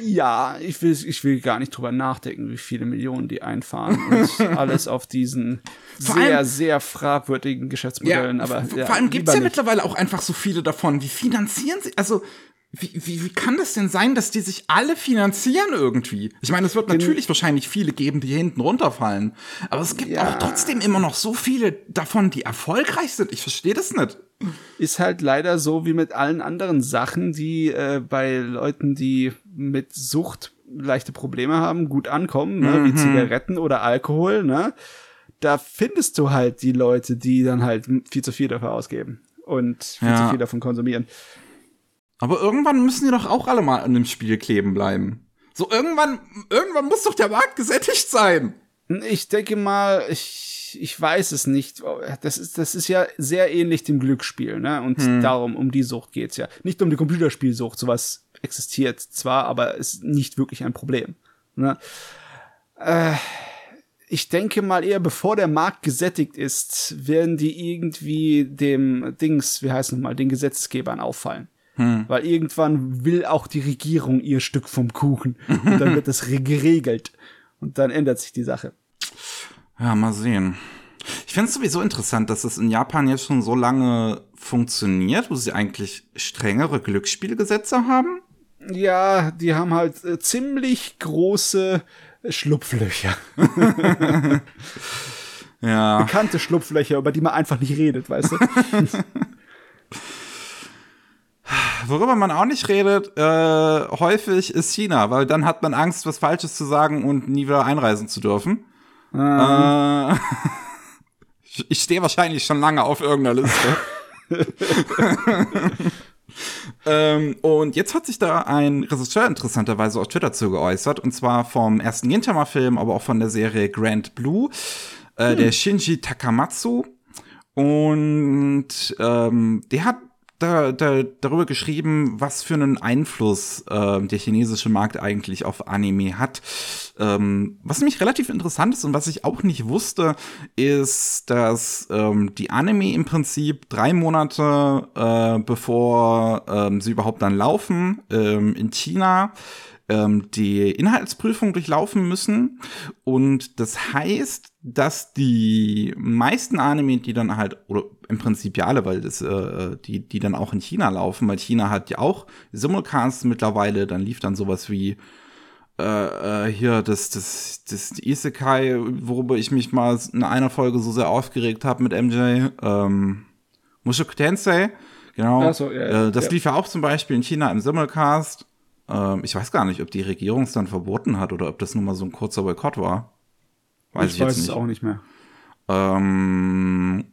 ja, ich will, ich will gar nicht drüber nachdenken, wie viele Millionen die einfahren und alles auf diesen vor sehr, allem, sehr fragwürdigen Geschäftsmodellen. Ja, aber ja, vor allem gibt es ja nicht. mittlerweile auch einfach so viele davon. Wie finanzieren sie? Also wie, wie, wie kann das denn sein, dass die sich alle finanzieren irgendwie? Ich meine, es wird natürlich wahrscheinlich viele geben, die hinten runterfallen. Aber es gibt ja. auch trotzdem immer noch so viele davon, die erfolgreich sind. Ich verstehe das nicht. Ist halt leider so wie mit allen anderen Sachen, die äh, bei Leuten, die mit Sucht leichte Probleme haben, gut ankommen, ne? Mhm. wie Zigaretten oder Alkohol, ne? Da findest du halt die Leute, die dann halt viel zu viel dafür ausgeben und viel ja. zu viel davon konsumieren. Aber irgendwann müssen die doch auch alle mal an dem Spiel kleben bleiben. So irgendwann, irgendwann muss doch der Markt gesättigt sein. Ich denke mal, ich, ich weiß es nicht. Das ist, das ist ja sehr ähnlich dem Glücksspiel, ne? Und hm. darum, um die Sucht geht's ja. Nicht um die Computerspielsucht, sowas existiert zwar, aber ist nicht wirklich ein Problem. Ne? Äh, ich denke mal eher, bevor der Markt gesättigt ist, werden die irgendwie dem Dings, wie heißt nochmal, den Gesetzgebern auffallen. Hm. Weil irgendwann will auch die Regierung ihr Stück vom Kuchen. Und dann wird das geregelt. Und dann ändert sich die Sache. Ja, mal sehen. Ich finde es sowieso interessant, dass es in Japan jetzt schon so lange funktioniert, wo sie eigentlich strengere Glücksspielgesetze haben. Ja, die haben halt äh, ziemlich große Schlupflöcher. ja. Bekannte Schlupflöcher, über die man einfach nicht redet, weißt du? Worüber man auch nicht redet, äh, häufig ist China, weil dann hat man Angst, was Falsches zu sagen und nie wieder einreisen zu dürfen. Mhm. Äh, ich stehe wahrscheinlich schon lange auf irgendeiner Liste. ähm, und jetzt hat sich da ein Regisseur interessanterweise auf Twitter zu geäußert, und zwar vom ersten Gintama-Film, aber auch von der Serie Grand Blue, äh, hm. der Shinji Takamatsu. Und ähm, der hat da, da, darüber geschrieben, was für einen Einfluss äh, der chinesische Markt eigentlich auf Anime hat. Ähm, was nämlich relativ interessant ist und was ich auch nicht wusste, ist, dass ähm, die Anime im Prinzip drei Monate äh, bevor ähm, sie überhaupt dann laufen, ähm, in China ähm, die Inhaltsprüfung durchlaufen müssen. Und das heißt, dass die meisten Anime, die dann halt, oder im Prinzip ja alle, weil das, äh, die, die dann auch in China laufen, weil China hat ja auch Simulcasts mittlerweile, dann lief dann sowas wie äh, äh, hier das, das, das Isekai, worüber ich mich mal in einer Folge so sehr aufgeregt habe mit MJ, ähm, Mushoku Tensei, genau. So, ja, äh, das ja. lief ja auch zum Beispiel in China im Simulcast. Ähm, ich weiß gar nicht, ob die Regierung es dann verboten hat oder ob das nur mal so ein kurzer Boykott war. Weiß ich, ich weiß es auch nicht mehr. Ähm,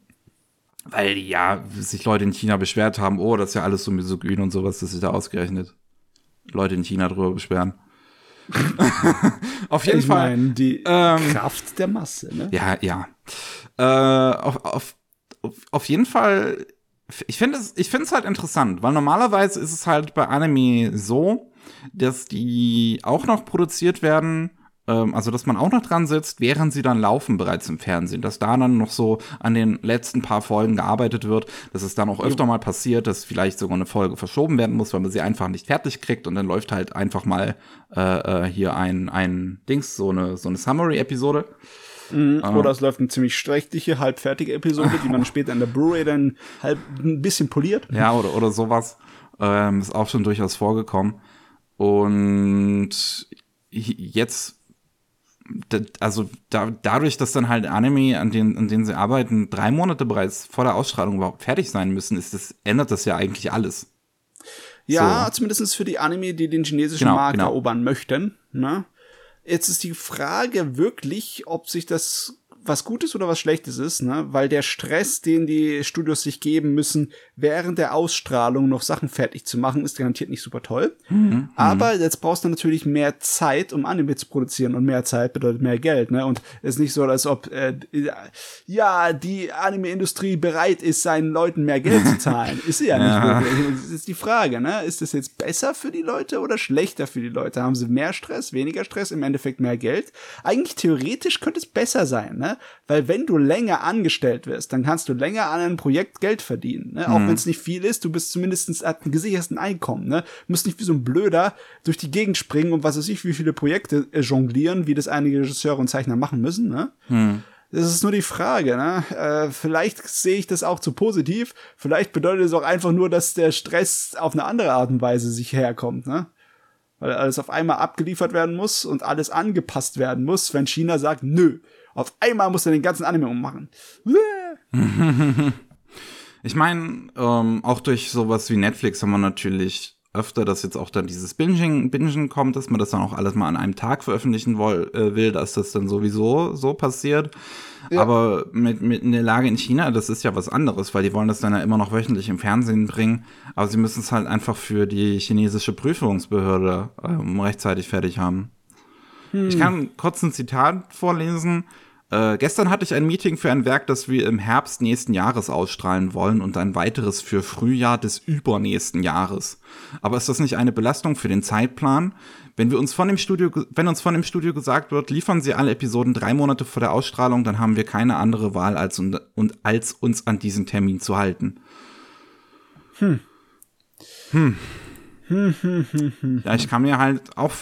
weil ja, sich Leute in China beschwert haben, oh, das ist ja alles so misogyn und sowas, dass sich da ausgerechnet Leute in China drüber beschweren. auf jeden ich Fall. Mein, die ähm, Kraft der Masse, ne? Ja, ja. Äh, auf, auf, auf jeden Fall, ich finde es ich finde es halt interessant, weil normalerweise ist es halt bei Anime so, dass die auch noch produziert werden also dass man auch noch dran sitzt, während sie dann laufen bereits im Fernsehen, dass da dann noch so an den letzten paar Folgen gearbeitet wird, dass es dann auch öfter mal passiert, dass vielleicht sogar eine Folge verschoben werden muss, weil man sie einfach nicht fertig kriegt und dann läuft halt einfach mal äh, äh hier ein, ein Dings, so eine, so eine Summary-Episode. Mhm, ah. Oder es läuft eine ziemlich schreckliche, halbfertige Episode, die man später in der Blu-ray dann halb ein bisschen poliert. Ja, oder, oder sowas. Ähm, ist auch schon durchaus vorgekommen. Und jetzt also da, dadurch, dass dann halt Anime, an denen, an denen sie arbeiten, drei Monate bereits vor der Ausstrahlung überhaupt fertig sein müssen, ist das, ändert das ja eigentlich alles. Ja, so. zumindest für die Anime, die den chinesischen genau, Markt genau. erobern möchten. Ne? Jetzt ist die Frage wirklich, ob sich das was Gutes oder was Schlechtes ist, ne? Weil der Stress, den die Studios sich geben müssen, während der Ausstrahlung noch Sachen fertig zu machen, ist garantiert nicht super toll. Mhm. Aber jetzt brauchst du natürlich mehr Zeit, um Anime zu produzieren und mehr Zeit bedeutet mehr Geld, ne? Und es ist nicht so, als ob äh, ja die Anime-Industrie bereit ist, seinen Leuten mehr Geld zu zahlen. ist sie ja, ja. nicht wirklich. Das ist die Frage, ne? Ist das jetzt besser für die Leute oder schlechter für die Leute? Haben sie mehr Stress, weniger Stress, im Endeffekt mehr Geld? Eigentlich theoretisch könnte es besser sein, ne? Weil wenn du länger angestellt wirst, dann kannst du länger an einem Projekt Geld verdienen. Ne? Auch mhm. wenn es nicht viel ist, du bist zumindest ein gesicherten Einkommen. Ne? Du musst nicht wie so ein Blöder durch die Gegend springen und was weiß ich, wie viele Projekte äh, jonglieren, wie das einige Regisseure und Zeichner machen müssen. Ne? Mhm. Das ist nur die Frage, ne? Äh, vielleicht sehe ich das auch zu positiv. Vielleicht bedeutet es auch einfach nur, dass der Stress auf eine andere Art und Weise sich herkommt, ne? Weil alles auf einmal abgeliefert werden muss und alles angepasst werden muss, wenn China sagt, nö, auf einmal muss er den ganzen Anime ummachen. ich meine, ähm, auch durch sowas wie Netflix haben wir natürlich öfter, dass jetzt auch dann dieses Bingen, Bingen kommt, dass man das dann auch alles mal an einem Tag veröffentlichen will, äh, will dass das dann sowieso so passiert. Ja. Aber mit, mit in der Lage in China, das ist ja was anderes, weil die wollen das dann ja immer noch wöchentlich im Fernsehen bringen. Aber sie müssen es halt einfach für die chinesische Prüfungsbehörde ähm, rechtzeitig fertig haben. Hm. Ich kann kurz ein Zitat vorlesen. Äh, gestern hatte ich ein Meeting für ein Werk, das wir im Herbst nächsten Jahres ausstrahlen wollen und ein weiteres für Frühjahr des übernächsten Jahres. Aber ist das nicht eine Belastung für den Zeitplan? Wenn wir uns von dem Studio, wenn uns von dem Studio gesagt wird, liefern Sie alle Episoden drei Monate vor der Ausstrahlung, dann haben wir keine andere Wahl, als, und, und als uns an diesen Termin zu halten. Hm. Hm. Hm, hm, hm, hm. Ja, ich kann mir halt auch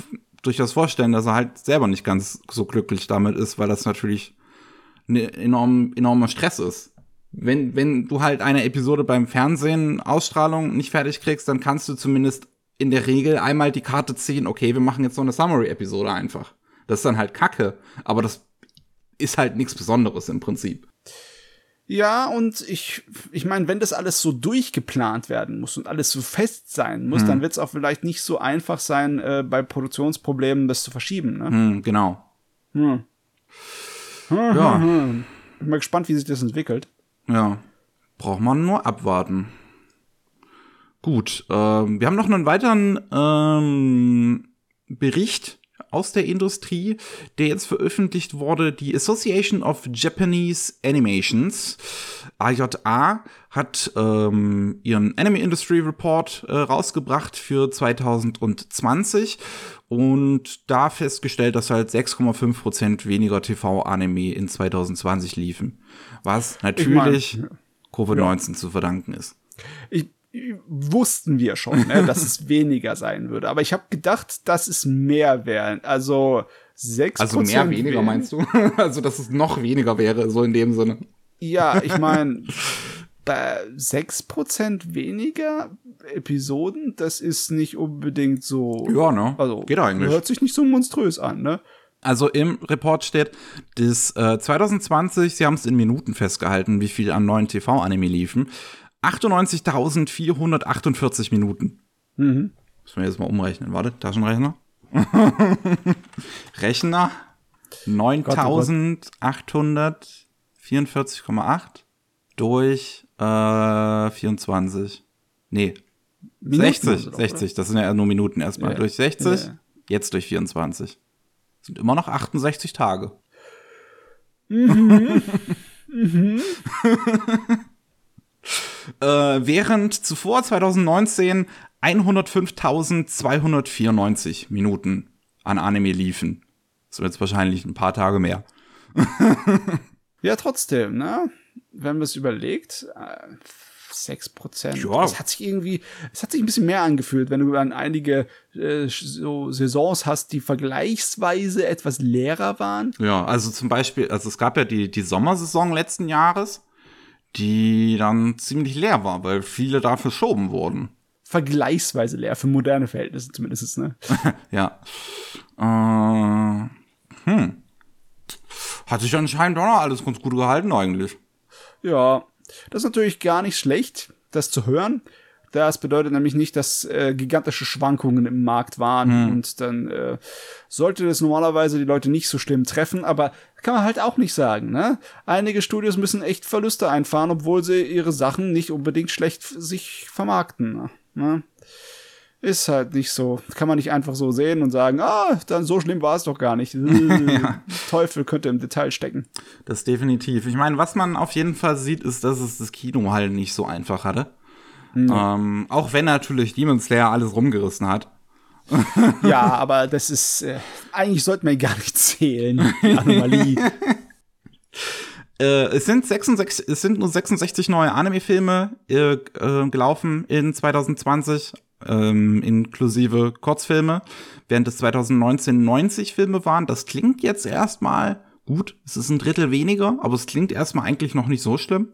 durchaus vorstellen, dass er halt selber nicht ganz so glücklich damit ist, weil das natürlich ne enorm, enormer Stress ist. Wenn, wenn du halt eine Episode beim Fernsehen, Ausstrahlung nicht fertig kriegst, dann kannst du zumindest in der Regel einmal die Karte ziehen, okay, wir machen jetzt so eine Summary-Episode einfach. Das ist dann halt Kacke, aber das ist halt nichts Besonderes im Prinzip. Ja, und ich, ich meine, wenn das alles so durchgeplant werden muss und alles so fest sein muss, hm. dann wird es auch vielleicht nicht so einfach sein, äh, bei Produktionsproblemen das zu verschieben. Ne? Hm, genau. Hm. Ja. Ich bin mal gespannt, wie sich das entwickelt. Ja. Braucht man nur abwarten. Gut, ähm, wir haben noch einen weiteren ähm, Bericht aus der Industrie, der jetzt veröffentlicht wurde. Die Association of Japanese Animations, AJA, hat ähm, ihren Anime Industry Report äh, rausgebracht für 2020 und da festgestellt, dass halt 6,5% weniger TV-Anime in 2020 liefen. Was natürlich ich mein, Covid-19 ja. zu verdanken ist. Ich wussten wir schon, ne, dass es weniger sein würde. Aber ich habe gedacht, dass es mehr wäre. Also 6%. Also mehr weniger wen meinst du? also dass es noch weniger wäre, so in dem Sinne. Ja, ich meine, bei 6% weniger Episoden, das ist nicht unbedingt so. Ja, ne? Also, Geht eigentlich. Hört sich nicht so monströs an, ne? Also im Report steht, dass äh, 2020, sie haben es in Minuten festgehalten, wie viel an neuen TV-Anime liefen. 98.448 Minuten. Mhm. Müssen wir jetzt mal umrechnen. Warte, Taschenrechner. Rechner. 9848 44,8 durch äh, 24. Nee. Minuten 60, 60, das sind ja nur Minuten erstmal. Ja. Durch 60, ja. jetzt durch 24. Sind immer noch 68 Tage. Mhm. mhm. Äh, während zuvor 2019 105.294 Minuten an Anime liefen. Sind jetzt wahrscheinlich ein paar Tage mehr. ja, trotzdem, ne? Wenn man es überlegt, äh, 6 Prozent. Ja. Es hat sich irgendwie, es hat sich ein bisschen mehr angefühlt, wenn du dann einige äh, so Saisons hast, die vergleichsweise etwas leerer waren. Ja, also zum Beispiel, also es gab ja die, die Sommersaison letzten Jahres, die dann ziemlich leer war, weil viele da verschoben wurden. Vergleichsweise leer, für moderne Verhältnisse zumindest, ne? ja. Äh, hm. Hat sich anscheinend auch noch alles ganz gut gehalten eigentlich. Ja, das ist natürlich gar nicht schlecht, das zu hören. Das bedeutet nämlich nicht, dass äh, gigantische Schwankungen im Markt waren hm. und dann äh, sollte das normalerweise die Leute nicht so schlimm treffen, aber kann man halt auch nicht sagen, ne? Einige Studios müssen echt Verluste einfahren, obwohl sie ihre Sachen nicht unbedingt schlecht sich vermarkten, ne? Ist halt nicht so. Kann man nicht einfach so sehen und sagen, ah, dann so schlimm war es doch gar nicht. ja. Teufel könnte im Detail stecken. Das definitiv. Ich meine, was man auf jeden Fall sieht, ist, dass es das Kino halt nicht so einfach hatte. Mhm. Ähm, auch wenn natürlich Demon Slayer alles rumgerissen hat. ja, aber das ist, äh, eigentlich sollten wir gar nicht zählen, die Anomalie. äh, es, sind 66, es sind nur 66 neue Anime-Filme äh, äh, gelaufen in 2020 ähm, inklusive Kurzfilme, während es 2019 90 Filme waren. Das klingt jetzt erstmal gut. Es ist ein Drittel weniger, aber es klingt erstmal eigentlich noch nicht so schlimm.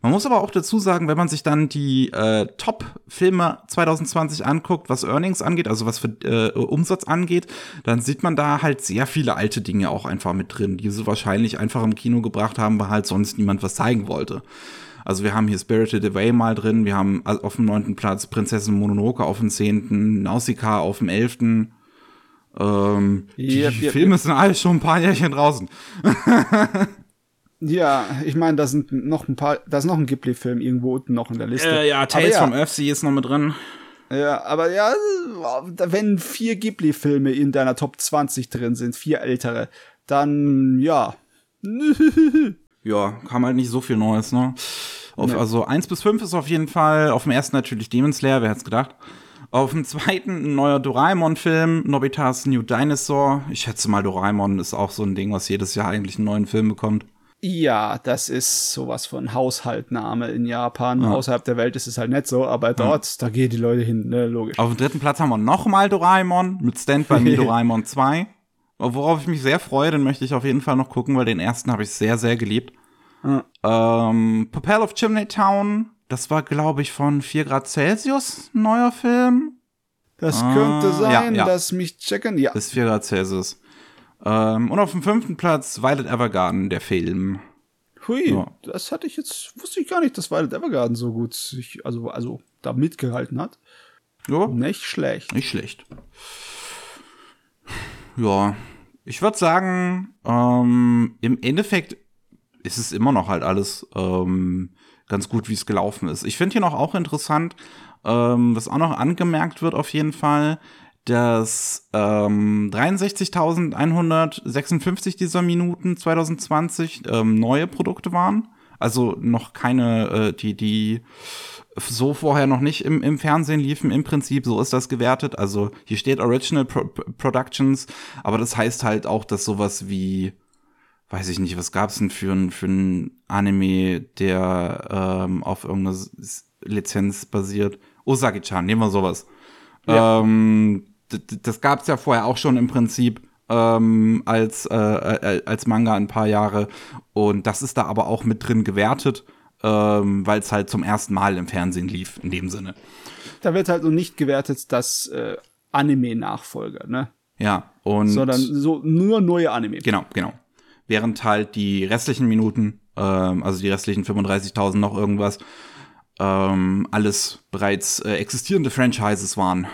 Man muss aber auch dazu sagen, wenn man sich dann die äh, Top-Filme 2020 anguckt, was Earnings angeht, also was für äh, Umsatz angeht, dann sieht man da halt sehr viele alte Dinge auch einfach mit drin, die sie wahrscheinlich einfach im Kino gebracht haben, weil halt sonst niemand was zeigen wollte. Also wir haben hier Spirited Away mal drin, wir haben auf dem neunten Platz Prinzessin Mononoke auf dem zehnten, Nausicaa auf dem elften. Ähm, yep, die yep, Filme yep. sind alle schon ein paar Jährchen draußen. ja, ich meine, da sind noch ein paar, da ist noch ein Ghibli-Film irgendwo unten noch in der Liste. Äh, ja, Tales ja. from Earthsea ist noch mit drin. Ja, aber ja, wenn vier Ghibli-Filme in deiner Top 20 drin sind, vier ältere, dann ja. ja, kam halt nicht so viel Neues, ne? Auf, ja. Also 1 bis 5 ist auf jeden Fall, auf dem ersten natürlich Demon Slayer, wer hätte es gedacht. Auf dem zweiten ein neuer Doraemon-Film, Nobitas New Dinosaur. Ich schätze mal, Doraemon ist auch so ein Ding, was jedes Jahr eigentlich einen neuen Film bekommt. Ja, das ist sowas von Haushaltname in Japan. Ja. Außerhalb der Welt ist es halt nicht so, aber dort, ja. da gehen die Leute hin, ne, logisch. Auf dem dritten Platz haben wir nochmal Doraemon mit Stand by Me Doraemon 2. Worauf ich mich sehr freue, den möchte ich auf jeden Fall noch gucken, weil den ersten habe ich sehr, sehr geliebt. Ja. Ähm, Papel of Chimney Town, das war, glaube ich, von 4 Grad Celsius, ein neuer Film. Das äh, könnte sein, ja, ja. dass mich checken, ja. Das ist 4 Grad Celsius. Ähm, und auf dem fünften Platz Violet Evergarden, der Film. Hui, ja. das hatte ich jetzt, wusste ich gar nicht, dass Violet Evergarden so gut sich, also, also da mitgehalten hat. Ja. Nicht schlecht. Nicht schlecht ja, ich würde sagen, ähm, im Endeffekt ist es immer noch halt alles ähm, ganz gut, wie es gelaufen ist. Ich finde hier noch auch interessant, ähm, was auch noch angemerkt wird auf jeden Fall, dass ähm, 63.156 dieser Minuten 2020 ähm, neue Produkte waren. Also noch keine, äh, die, die so vorher noch nicht im, im Fernsehen liefen. Im Prinzip, so ist das gewertet. Also hier steht Original Pro Productions, aber das heißt halt auch, dass sowas wie, weiß ich nicht, was gab's denn für ein, für ein Anime, der ähm, auf irgendeiner Lizenz basiert? Osaki-chan, nehmen wir sowas. Ja. Ähm, das gab's ja vorher auch schon im Prinzip ähm, als, äh, äh, als Manga ein paar Jahre. Und das ist da aber auch mit drin gewertet ähm, weil es halt zum ersten Mal im Fernsehen lief, in dem Sinne. Da wird halt so nicht gewertet, das äh, Anime-Nachfolger, ne? Ja, und. Sondern so nur neue Anime. Genau, genau. Während halt die restlichen Minuten, ähm, also die restlichen 35.000 noch irgendwas, ähm, alles bereits äh, existierende Franchises waren.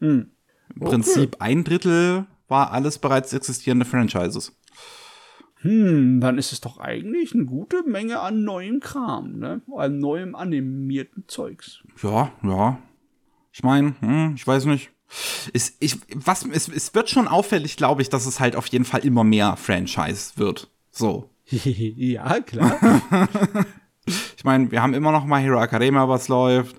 Hm. Im okay. Prinzip ein Drittel war alles bereits existierende Franchises. hm, dann ist es doch eigentlich eine gute Menge an neuem Kram, ne? An neuem animierten Zeugs. Ja, ja. Ich meine, hm, ich weiß nicht. Es, ich, was, es, es wird schon auffällig, glaube ich, dass es halt auf jeden Fall immer mehr Franchise wird. So. ja, klar. ich meine, wir haben immer noch mal Hero Academia, was läuft.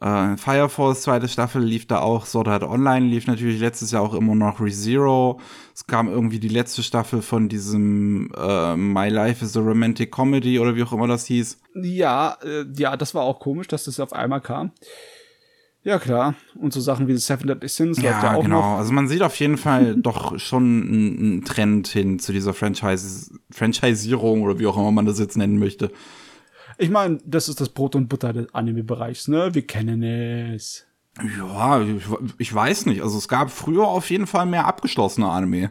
Äh, Fire Force zweite Staffel lief da auch, Sword Art Online lief natürlich letztes Jahr auch immer noch ReZero. Es kam irgendwie die letzte Staffel von diesem äh, My Life is a Romantic Comedy oder wie auch immer das hieß. Ja, äh, ja, das war auch komisch, dass das auf einmal kam. Ja, klar. Und so Sachen wie Seven Deadly Sins ja, ja auch genau. Noch. Also man sieht auf jeden Fall doch schon einen Trend hin zu dieser Franchise Franchisierung oder wie auch immer man das jetzt nennen möchte. Ich meine, das ist das Brot und Butter des Anime-Bereichs, ne? Wir kennen es. Ja, ich, ich, weiß nicht. Also es gab früher auf jeden Fall mehr abgeschlossene Anime.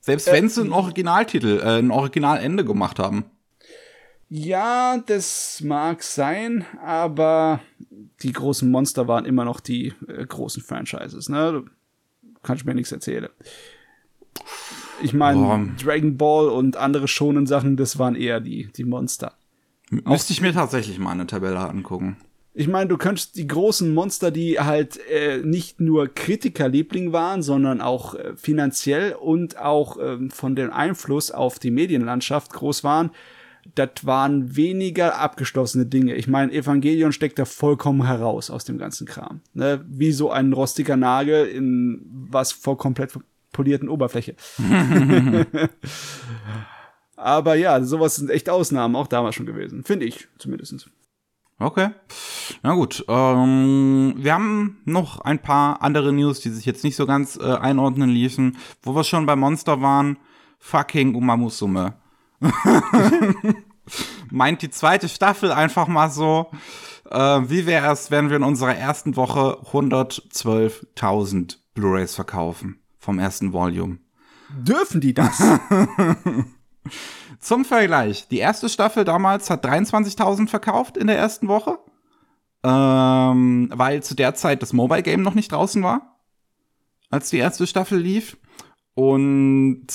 Selbst äh, wenn sie einen Originaltitel, äh, ein Originalende gemacht haben. Ja, das mag sein, aber die großen Monster waren immer noch die äh, großen Franchises, ne? Du kannst mir nichts erzählen. Ich meine, Dragon Ball und andere schonen Sachen, das waren eher die, die Monster. Müsste ich mir tatsächlich mal eine Tabelle angucken. Ich meine, du könntest die großen Monster, die halt äh, nicht nur Kritikerliebling waren, sondern auch äh, finanziell und auch äh, von dem Einfluss auf die Medienlandschaft groß waren, das waren weniger abgeschlossene Dinge. Ich meine, Evangelion steckt da vollkommen heraus aus dem ganzen Kram. Ne? Wie so ein rostiger Nagel in was vor komplett polierten Oberfläche. Aber ja, sowas sind echt Ausnahmen, auch damals schon gewesen. Finde ich zumindest. Okay. Na gut. Ähm, wir haben noch ein paar andere News, die sich jetzt nicht so ganz äh, einordnen ließen. Wo wir schon bei Monster waren. Fucking Umamusume. Meint die zweite Staffel einfach mal so. Äh, wie wäre es, wenn wir in unserer ersten Woche 112.000 Blu-rays verkaufen vom ersten Volume? Dürfen die das? Zum Vergleich, die erste Staffel damals hat 23.000 verkauft in der ersten Woche, ähm, weil zu der Zeit das Mobile Game noch nicht draußen war, als die erste Staffel lief. Und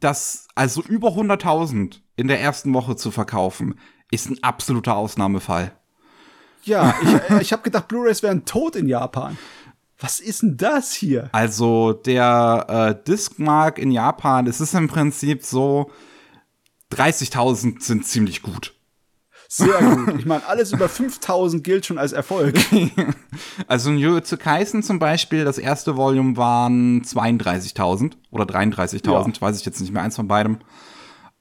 das, also über 100.000 in der ersten Woche zu verkaufen, ist ein absoluter Ausnahmefall. Ja, ich, äh, ich habe gedacht, Blu-rays wären tot in Japan. Was ist denn das hier? Also der äh, Discmark in Japan, es ist im Prinzip so, 30.000 sind ziemlich gut. Sehr gut. Ich meine, alles über 5000 gilt schon als Erfolg. also in Jujutsu Kaisen zum Beispiel, das erste Volume waren 32.000 oder 33.000, ja. weiß ich jetzt nicht mehr, eins von beidem.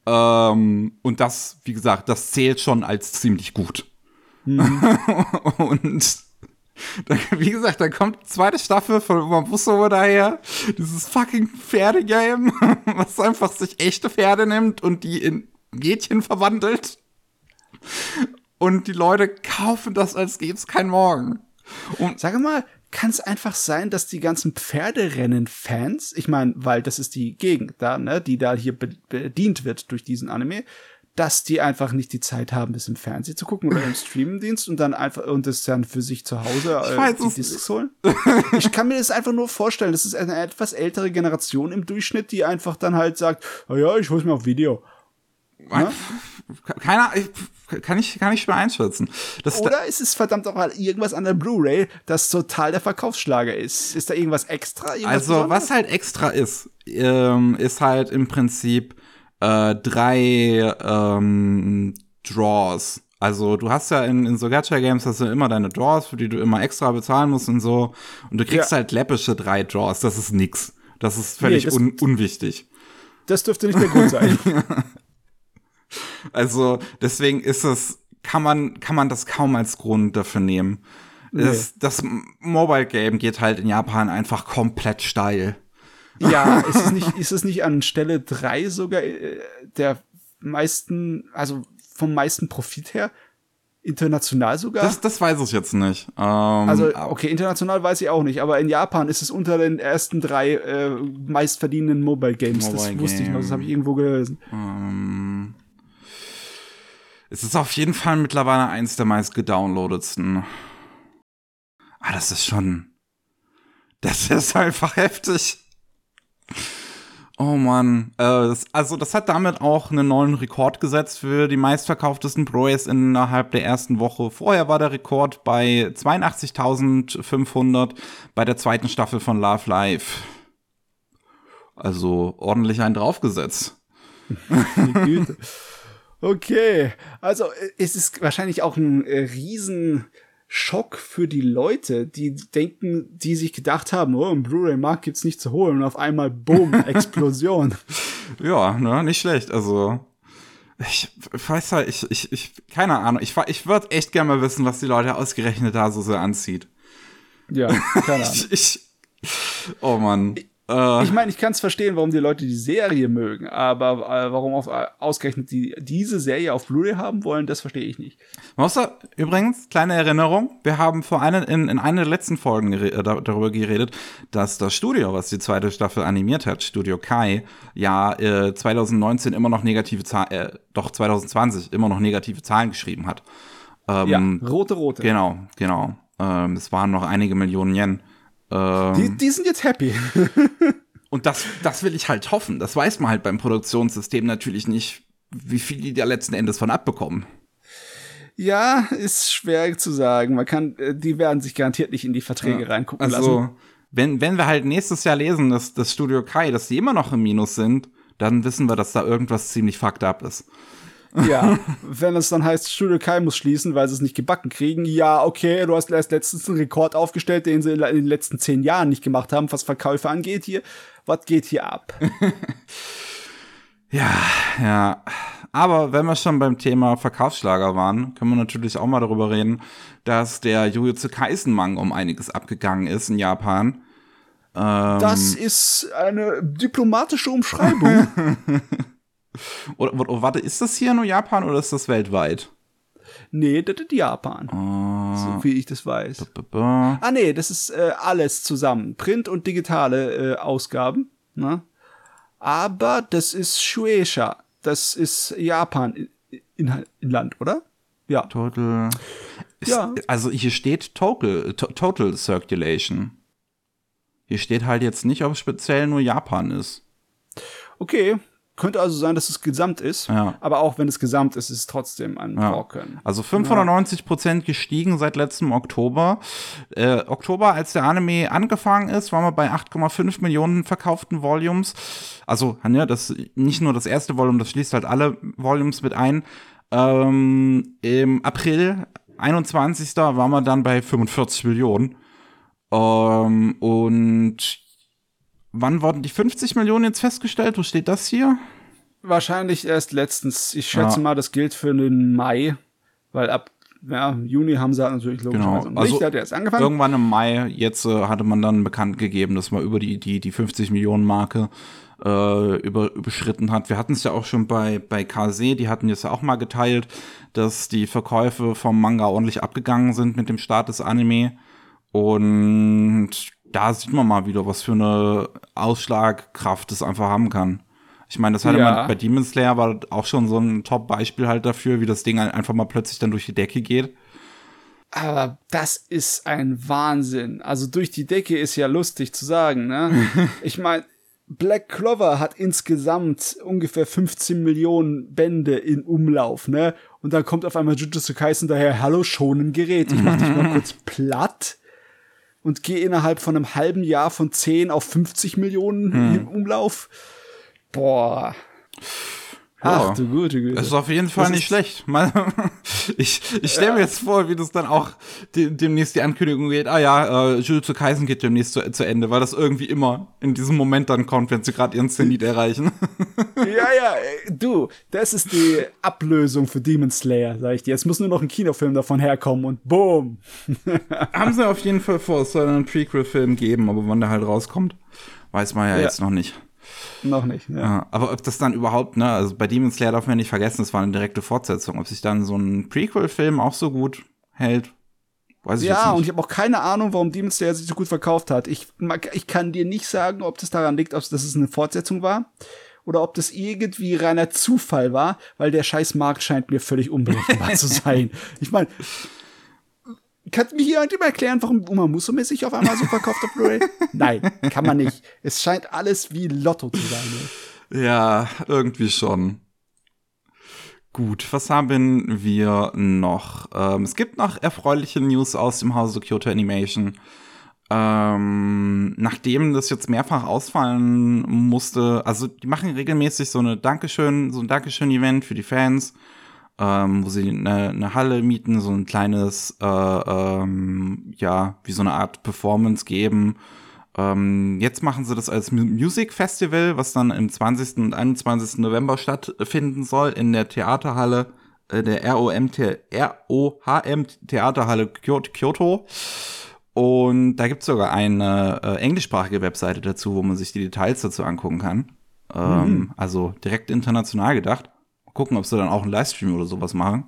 Ähm, und das, wie gesagt, das zählt schon als ziemlich gut. Mhm. und wie gesagt, da kommt die zweite Staffel von Mabuso daher. Dieses fucking Pferdegame, was einfach sich echte Pferde nimmt und die in Mädchen verwandelt. Und die Leute kaufen das, als gäbe es kein Morgen. Und Sag mal, kann es einfach sein, dass die ganzen Pferderennen-Fans, ich meine, weil das ist die Gegend da, ne, die da hier bedient wird durch diesen Anime, dass die einfach nicht die Zeit haben, das im Fernsehen zu gucken oder im Streamingdienst und dann einfach und das dann für sich zu Hause äh, die Discs holen. ich kann mir das einfach nur vorstellen. Das ist eine etwas ältere Generation im Durchschnitt, die einfach dann halt sagt, oh ja, ich hol's mir auf Video. Ja? Keiner, kann ich, kann ich schwer einschätzen. Das Oder ist es verdammt auch mal irgendwas an der Blu-ray, das total der Verkaufsschlager ist? Ist da irgendwas extra? Irgendwas also, Besonderes? was halt extra ist, ähm, ist halt im Prinzip äh, drei ähm, Draws. Also du hast ja in, in so Gacha-Games hast du immer deine Draws, für die du immer extra bezahlen musst und so. Und du kriegst ja. halt läppische drei Draws. Das ist nix. Das ist völlig nee, das, un unwichtig. Das dürfte nicht der Grund sein. also deswegen ist es, kann man, kann man das kaum als Grund dafür nehmen. Nee. Das, das Mobile Game geht halt in Japan einfach komplett steil. Ja, ist es nicht, ist es nicht an Stelle drei sogar äh, der meisten, also vom meisten Profit her? International sogar? Das, das weiß ich jetzt nicht. Ähm, also, okay, international weiß ich auch nicht, aber in Japan ist es unter den ersten drei äh, meistverdienenden Mobile Games. Mobile das wusste Game. ich noch, das habe ich irgendwo gelesen. Ähm, es ist auf jeden Fall mittlerweile eins der meist gedownloadetsten. Ah, das ist schon. Das ist einfach heftig. Oh Mann, äh, das, also das hat damit auch einen neuen Rekord gesetzt für die meistverkauftesten Blu-rays innerhalb der ersten Woche. Vorher war der Rekord bei 82.500 bei der zweiten Staffel von Love Life. Also ordentlich einen draufgesetzt. okay, also äh, es ist wahrscheinlich auch ein äh, riesen Schock für die Leute, die denken, die sich gedacht haben, oh, im Blu-ray-Markt gibt's nicht zu holen und auf einmal, boom, Explosion. ja, ne, nicht schlecht. Also, ich weiß halt, ich, ich, ich, keine Ahnung, ich, ich würde echt gerne mal wissen, was die Leute ausgerechnet da so sehr anzieht. Ja, keine Ahnung. ich, ich, oh Mann. Äh, ich meine, ich kann es verstehen, warum die Leute die Serie mögen, aber äh, warum auf, äh, ausgerechnet die diese Serie auf Blu-ray haben wollen, das verstehe ich nicht. Außer, übrigens, kleine Erinnerung, wir haben vor einer, in, in einer der letzten Folgen äh, darüber geredet, dass das Studio, was die zweite Staffel animiert hat, Studio Kai, ja 2019 immer noch negative Zahlen, äh, doch 2020 immer noch negative Zahlen geschrieben hat. Ähm, ja, rote, rote. Genau, genau. Ähm, es waren noch einige Millionen Yen. Ähm, die, die sind jetzt happy. und das, das will ich halt hoffen. Das weiß man halt beim Produktionssystem natürlich nicht, wie viel die da letzten Endes von abbekommen. Ja, ist schwer zu sagen. Man kann, äh, die werden sich garantiert nicht in die Verträge ja, reingucken also, lassen. Wenn, wenn wir halt nächstes Jahr lesen, dass das Studio Kai, dass die immer noch im Minus sind, dann wissen wir, dass da irgendwas ziemlich fucked up ist. Ja, wenn es dann heißt, Studio Kai muss schließen, weil sie es nicht gebacken kriegen, ja, okay, du hast erst letztens einen Rekord aufgestellt, den sie in den letzten zehn Jahren nicht gemacht haben, was Verkäufe angeht hier. Was geht hier ab? ja, ja. Aber wenn wir schon beim Thema Verkaufsschlager waren, können wir natürlich auch mal darüber reden, dass der Jujutsu Kaisen Manga um einiges abgegangen ist in Japan. Ähm, das ist eine diplomatische Umschreibung. Oder, oder, warte, ist das hier nur Japan oder ist das weltweit? Nee, das ist Japan. Uh, so wie ich das weiß. Ah, nee, das ist äh, alles zusammen. Print und digitale äh, Ausgaben. Ne? Aber das ist Shueisha. Das ist Japan in, in, in Land, oder? Ja. Total. Ist, ja. Also hier steht Total, Total Circulation. Hier steht halt jetzt nicht, ob es speziell nur Japan ist. Okay, könnte also sein, dass es gesamt ist, ja. aber auch wenn es gesamt ist, ist es trotzdem ein ja. Brocken. Also 590 Prozent gestiegen seit letztem Oktober. Äh, Oktober, als der Anime angefangen ist, waren wir bei 8,5 Millionen verkauften Volumes. Also, ja, das nicht nur das erste Volume, das schließt halt alle Volumes mit ein. Ähm, Im April 21. waren wir dann bei 45 Millionen. Ähm, und Wann wurden die 50 Millionen jetzt festgestellt? Wo steht das hier? Wahrscheinlich erst letztens. Ich schätze ja. mal, das gilt für den Mai, weil ab ja, Juni haben sie natürlich logischerweise genau. also hat erst angefangen. Irgendwann im Mai, jetzt äh, hatte man dann bekannt gegeben, dass man über die, die, die 50 Millionen Marke äh, über, überschritten hat. Wir hatten es ja auch schon bei, bei KC, die hatten jetzt ja auch mal geteilt, dass die Verkäufe vom Manga ordentlich abgegangen sind mit dem Start des Anime. Und da sieht man mal wieder, was für eine Ausschlagkraft es einfach haben kann. Ich meine, das hatte ja. man bei Demon Slayer war auch schon so ein Top-Beispiel halt dafür, wie das Ding einfach mal plötzlich dann durch die Decke geht. Aber das ist ein Wahnsinn. Also durch die Decke ist ja lustig zu sagen, ne? ich meine, Black Clover hat insgesamt ungefähr 15 Millionen Bände in Umlauf, ne? Und dann kommt auf einmal Jujutsu Kaisen daher, hallo, schon ein Gerät. Ich mach dich mal kurz platt und gehe innerhalb von einem halben Jahr von 10 auf 50 Millionen hm. im Umlauf. Boah. Ja, Ach du gute Güte. Das ist auf jeden Fall das nicht schlecht. ich ich stelle mir jetzt vor, wie das dann auch demnächst die Ankündigung geht, ah ja, äh, Jujutsu Kaisen geht demnächst zu, zu, Ende, weil das irgendwie immer in diesem Moment dann kommt, wenn sie gerade ihren Zenit erreichen. ja, ja, du, das ist die Ablösung für Demon Slayer, sag ich dir. Es muss nur noch ein Kinofilm davon herkommen und boom. Haben sie auf jeden Fall vor, es soll einen Prequel-Film geben, aber wann der halt rauskommt, weiß man ja, ja. jetzt noch nicht. Noch nicht, ja. ja. Aber ob das dann überhaupt, ne, also bei Demon Slayer darf man nicht vergessen, es war eine direkte Fortsetzung. Ob sich dann so ein Prequel-Film auch so gut hält, weiß ich ja, jetzt nicht. Ja, und ich habe auch keine Ahnung, warum Demon Slayer sich so gut verkauft hat. Ich, ich kann dir nicht sagen, ob das daran liegt, ob das eine Fortsetzung war oder ob das irgendwie reiner Zufall war, weil der scheiß Markt scheint mir völlig unberechenbar zu sein. Ich meine, kann mir hier jemand erklären, warum Uma sich auf einmal so verkauft auf Blu-ray? Nein, kann man nicht. Es scheint alles wie Lotto zu sein. Ne? Ja, irgendwie schon. Gut, was haben wir noch? Ähm, es gibt noch erfreuliche News aus dem Hause Kyoto Animation. Ähm, nachdem das jetzt mehrfach ausfallen musste, also die machen regelmäßig so eine Dankeschön, so ein Dankeschön-Event für die Fans, ähm, wo sie eine, eine, Halle mieten, so ein kleines, äh, ähm, ja, wie so eine Art Performance geben. Ähm, jetzt machen sie das als Music Festival, was dann im 20. und 21. November stattfinden soll in der Theaterhalle, äh, der ROM, ROHM Theaterhalle Kyoto. Und da gibt es sogar eine äh, englischsprachige Webseite dazu, wo man sich die Details dazu angucken kann. Ähm, mhm. Also direkt international gedacht. Gucken, ob sie dann auch einen Livestream oder sowas machen.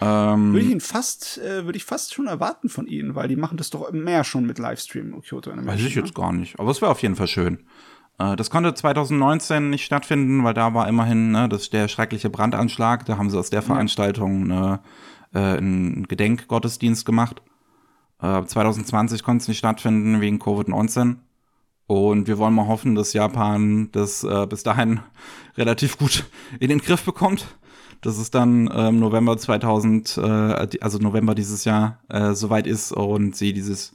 Ähm, würde ich ihn fast, äh, würde ich fast schon erwarten von ihnen, weil die machen das doch mehr schon mit Livestream Kyoto Animation. Weiß ich jetzt ne? gar nicht, aber es wäre auf jeden Fall schön. Äh, das konnte 2019 nicht stattfinden, weil da war immerhin ne, das, der schreckliche Brandanschlag. Da haben sie aus der Veranstaltung ne, äh, einen Gedenkgottesdienst gemacht. 2020 konnte es nicht stattfinden wegen Covid-19. Und wir wollen mal hoffen, dass Japan das äh, bis dahin relativ gut in den Griff bekommt. Dass es dann ähm, November 2000, äh, also November dieses Jahr, äh, soweit ist und sie dieses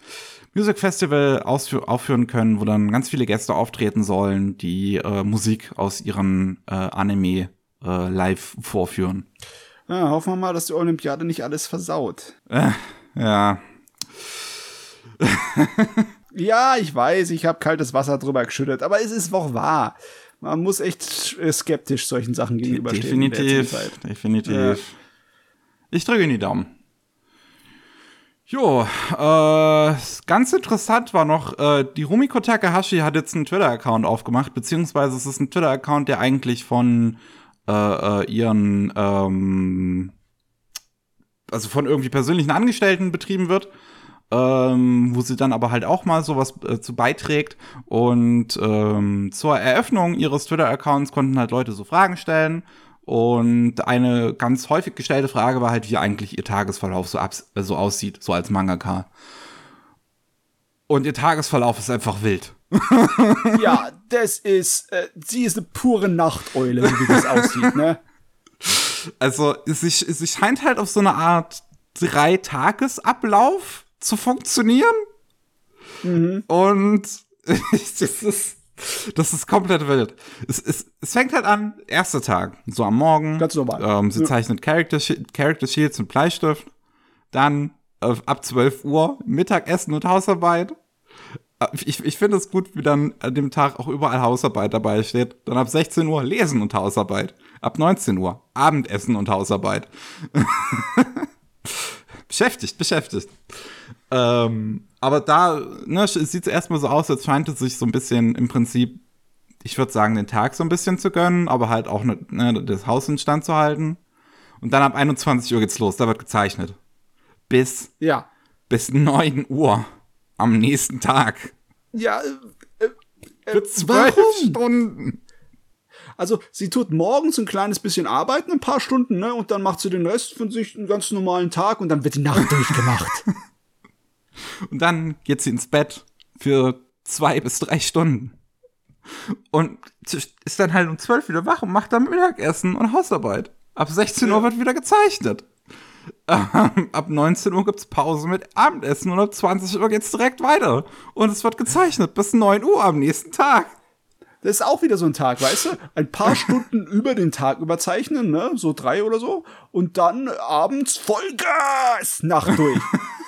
Music Festival aufführen können, wo dann ganz viele Gäste auftreten sollen, die äh, Musik aus ihren äh, Anime äh, live vorführen. Ja, hoffen wir mal, dass die Olympiade nicht alles versaut. Äh, ja, ja, ich weiß, ich habe kaltes Wasser drüber geschüttet, aber es ist auch wahr. Man muss echt äh, skeptisch solchen Sachen gegenüberstehen. Definitiv, definitiv. Ja. Ich drücke in die Daumen. Jo, äh, ganz interessant war noch, äh, die Rumiko Takahashi hat jetzt einen Twitter-Account aufgemacht, beziehungsweise es ist ein Twitter-Account, der eigentlich von äh, äh, ihren, ähm, also von irgendwie persönlichen Angestellten betrieben wird ähm, wo sie dann aber halt auch mal sowas äh, zu beiträgt. Und ähm, zur Eröffnung ihres Twitter-Accounts konnten halt Leute so Fragen stellen. Und eine ganz häufig gestellte Frage war halt, wie eigentlich ihr Tagesverlauf so, äh, so aussieht, so als Mangaka. Und ihr Tagesverlauf ist einfach wild. ja, das ist, äh, sie ist eine pure Nachteule, wie das aussieht, ne? Also, es, es scheint halt auf so eine Art Drei-Tages-Ablauf zu funktionieren. Mhm. Und das ist, das ist komplett wild. Es, es, es fängt halt an, erster Tag, so am Morgen. Ganz normal. Ähm, sie ja. zeichnet Character, Character Sheets und Bleistift. Dann äh, ab 12 Uhr Mittagessen und Hausarbeit. Äh, ich, ich finde es gut, wie dann an dem Tag auch überall Hausarbeit dabei steht. Dann ab 16 Uhr Lesen und Hausarbeit. Ab 19 Uhr Abendessen und Hausarbeit. beschäftigt, beschäftigt. Ähm, aber da ne, sieht es erstmal so aus, als scheint es sich so ein bisschen im Prinzip, ich würde sagen, den Tag so ein bisschen zu gönnen, aber halt auch ne, ne, das Haus in Stand zu halten. Und dann ab 21 Uhr geht's los, da wird gezeichnet. Bis, ja. bis 9 Uhr am nächsten Tag. Ja, äh, äh, Für zwölf Stunden. Also sie tut morgens ein kleines bisschen arbeiten, ein paar Stunden, ne? Und dann macht sie den Rest von sich einen ganz normalen Tag und dann wird die Nacht durchgemacht. Und dann geht sie ins Bett für zwei bis drei Stunden. Und ist dann halt um zwölf wieder wach und macht dann Mittagessen und Hausarbeit. Ab 16 Uhr wird wieder gezeichnet. Ähm, ab 19 Uhr gibt's Pause mit Abendessen und ab 20 Uhr geht's direkt weiter. Und es wird gezeichnet bis 9 Uhr am nächsten Tag. Das ist auch wieder so ein Tag, weißt du? Ein paar Stunden über den Tag überzeichnen, ne? So drei oder so. Und dann abends Vollgas Nacht durch.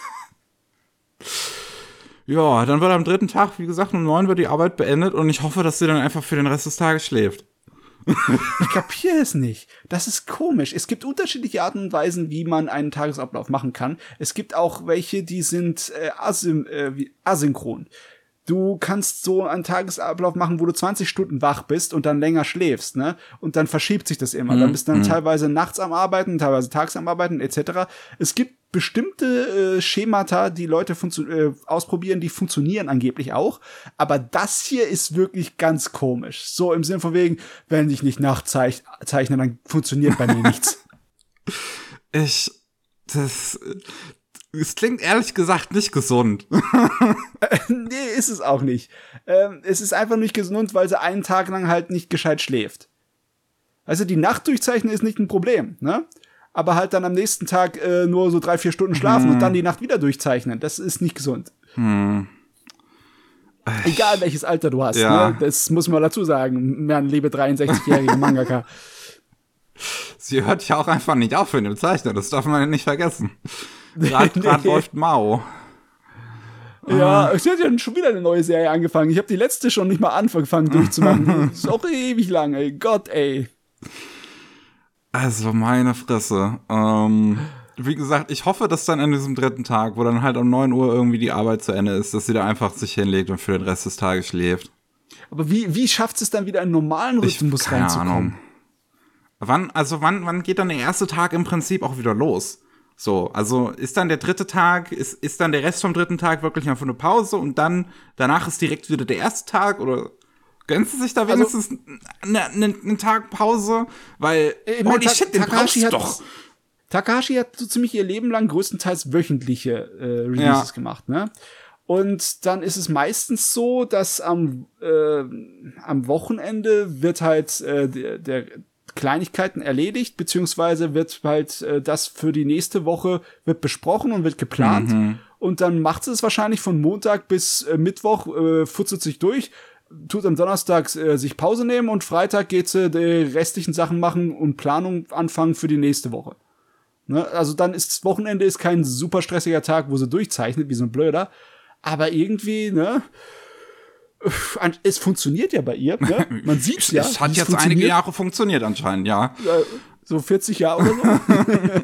Ja, dann wird am dritten Tag, wie gesagt, um neun wird die Arbeit beendet und ich hoffe, dass sie dann einfach für den Rest des Tages schläft. ich kapiere es nicht. Das ist komisch. Es gibt unterschiedliche Arten und Weisen, wie man einen Tagesablauf machen kann. Es gibt auch welche, die sind äh, asym äh, asynchron. Du kannst so einen Tagesablauf machen, wo du 20 Stunden wach bist und dann länger schläfst, ne? Und dann verschiebt sich das immer. Mhm. Dann bist du dann mhm. teilweise nachts am Arbeiten, teilweise tags am Arbeiten, etc. Es gibt bestimmte äh, Schemata, die Leute äh, ausprobieren, die funktionieren angeblich auch. Aber das hier ist wirklich ganz komisch. So im Sinn von wegen, wenn ich nicht nachzeichne, dann funktioniert bei mir nichts. Ich, das, Es klingt ehrlich gesagt nicht gesund. nee, ist es auch nicht. Ähm, es ist einfach nicht gesund, weil sie einen Tag lang halt nicht gescheit schläft. Also die Nacht durchzeichnen ist nicht ein Problem, ne? Aber halt dann am nächsten Tag äh, nur so drei, vier Stunden schlafen hm. und dann die Nacht wieder durchzeichnen. Das ist nicht gesund. Hm. Egal welches Alter du hast, ja. ne? Das muss man dazu sagen, mein liebe 63-jährige Mangaka. Sie hört ja auch einfach nicht auf in dem Zeichner, das darf man nicht vergessen. Gerade nee. läuft Mao. Ja, ah. es hat ja schon wieder eine neue Serie angefangen. Ich habe die letzte schon nicht mal angefangen durchzumachen. das ist auch ewig lang, ey. Gott, ey. Also, meine Fresse. Ähm, wie gesagt, ich hoffe, dass dann an diesem dritten Tag, wo dann halt um 9 Uhr irgendwie die Arbeit zu Ende ist, dass sie da einfach sich hinlegt und für den Rest des Tages schläft. Aber wie, wie schafft es dann wieder einen normalen Rhythmus ich, keine reinzukommen? Ahnung. Wann, also wann, wann geht dann der erste Tag im Prinzip auch wieder los? So, also ist dann der dritte Tag, ist, ist dann der Rest vom dritten Tag wirklich einfach eine Pause und dann danach ist direkt wieder der erste Tag oder gönnst du sich da also wenigstens also, eine, eine, eine Tag Pause? Weil, ich mein, holy Ta shit, den Takashi hat doch. Takashi hat so ziemlich ihr Leben lang größtenteils wöchentliche äh, Releases ja. gemacht, ne? Und dann ist es meistens so, dass am, äh, am Wochenende wird halt äh, der, der Kleinigkeiten erledigt, beziehungsweise wird halt äh, das für die nächste Woche wird besprochen und wird geplant. Mhm. Und dann macht sie es wahrscheinlich von Montag bis äh, Mittwoch, äh, futzelt sich durch, tut am Donnerstag äh, sich Pause nehmen und Freitag geht sie die restlichen Sachen machen und Planung anfangen für die nächste Woche. Ne? Also dann ist Wochenende ist kein super stressiger Tag, wo sie durchzeichnet, wie so ein Blöder. Aber irgendwie, ne, es funktioniert ja bei ihr. Ne? Man sieht ja. Es hat jetzt einige Jahre funktioniert anscheinend, ja. So 40 Jahre oder so.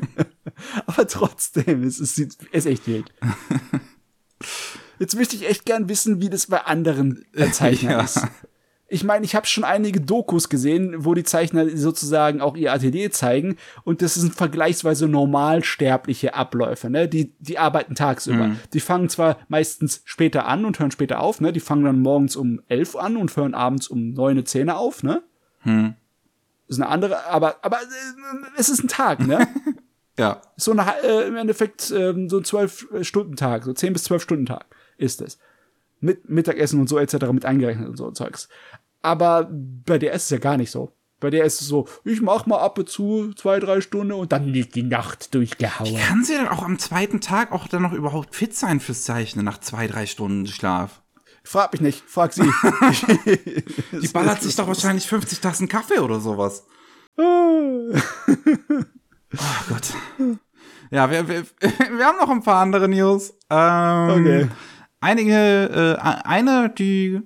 Aber trotzdem, es ist, es ist echt wild. Jetzt möchte ich echt gern wissen, wie das bei anderen Zeichnern ja. ist ich meine, ich habe schon einige Dokus gesehen, wo die Zeichner sozusagen auch ihr Atelier zeigen und das sind vergleichsweise normalsterbliche Abläufe, ne? Die die arbeiten tagsüber. Mhm. Die fangen zwar meistens später an und hören später auf, ne? Die fangen dann morgens um elf an und hören abends um neun, zehn auf, ne? Mhm. Ist eine andere, aber aber äh, es ist ein Tag, ne? ja. So eine, äh, im Endeffekt äh, so ein zwölf Stunden Tag, so zehn bis zwölf Stunden Tag ist es mit Mittagessen und so etc. mit eingerechnet und so Zeugs. Aber bei der ist es ja gar nicht so. Bei der ist es so, ich mach mal ab und zu zwei, drei Stunden und dann liegt die Nacht durchgehauen. Wie kann sie denn auch am zweiten Tag auch dann noch überhaupt fit sein fürs Zeichnen nach zwei, drei Stunden Schlaf? Frag mich nicht, frag sie. die ballert sich doch wahrscheinlich 50 Tassen Kaffee oder sowas. oh Gott. Ja, wir, wir, wir haben noch ein paar andere News. Ähm, okay. Einige, äh, eine, die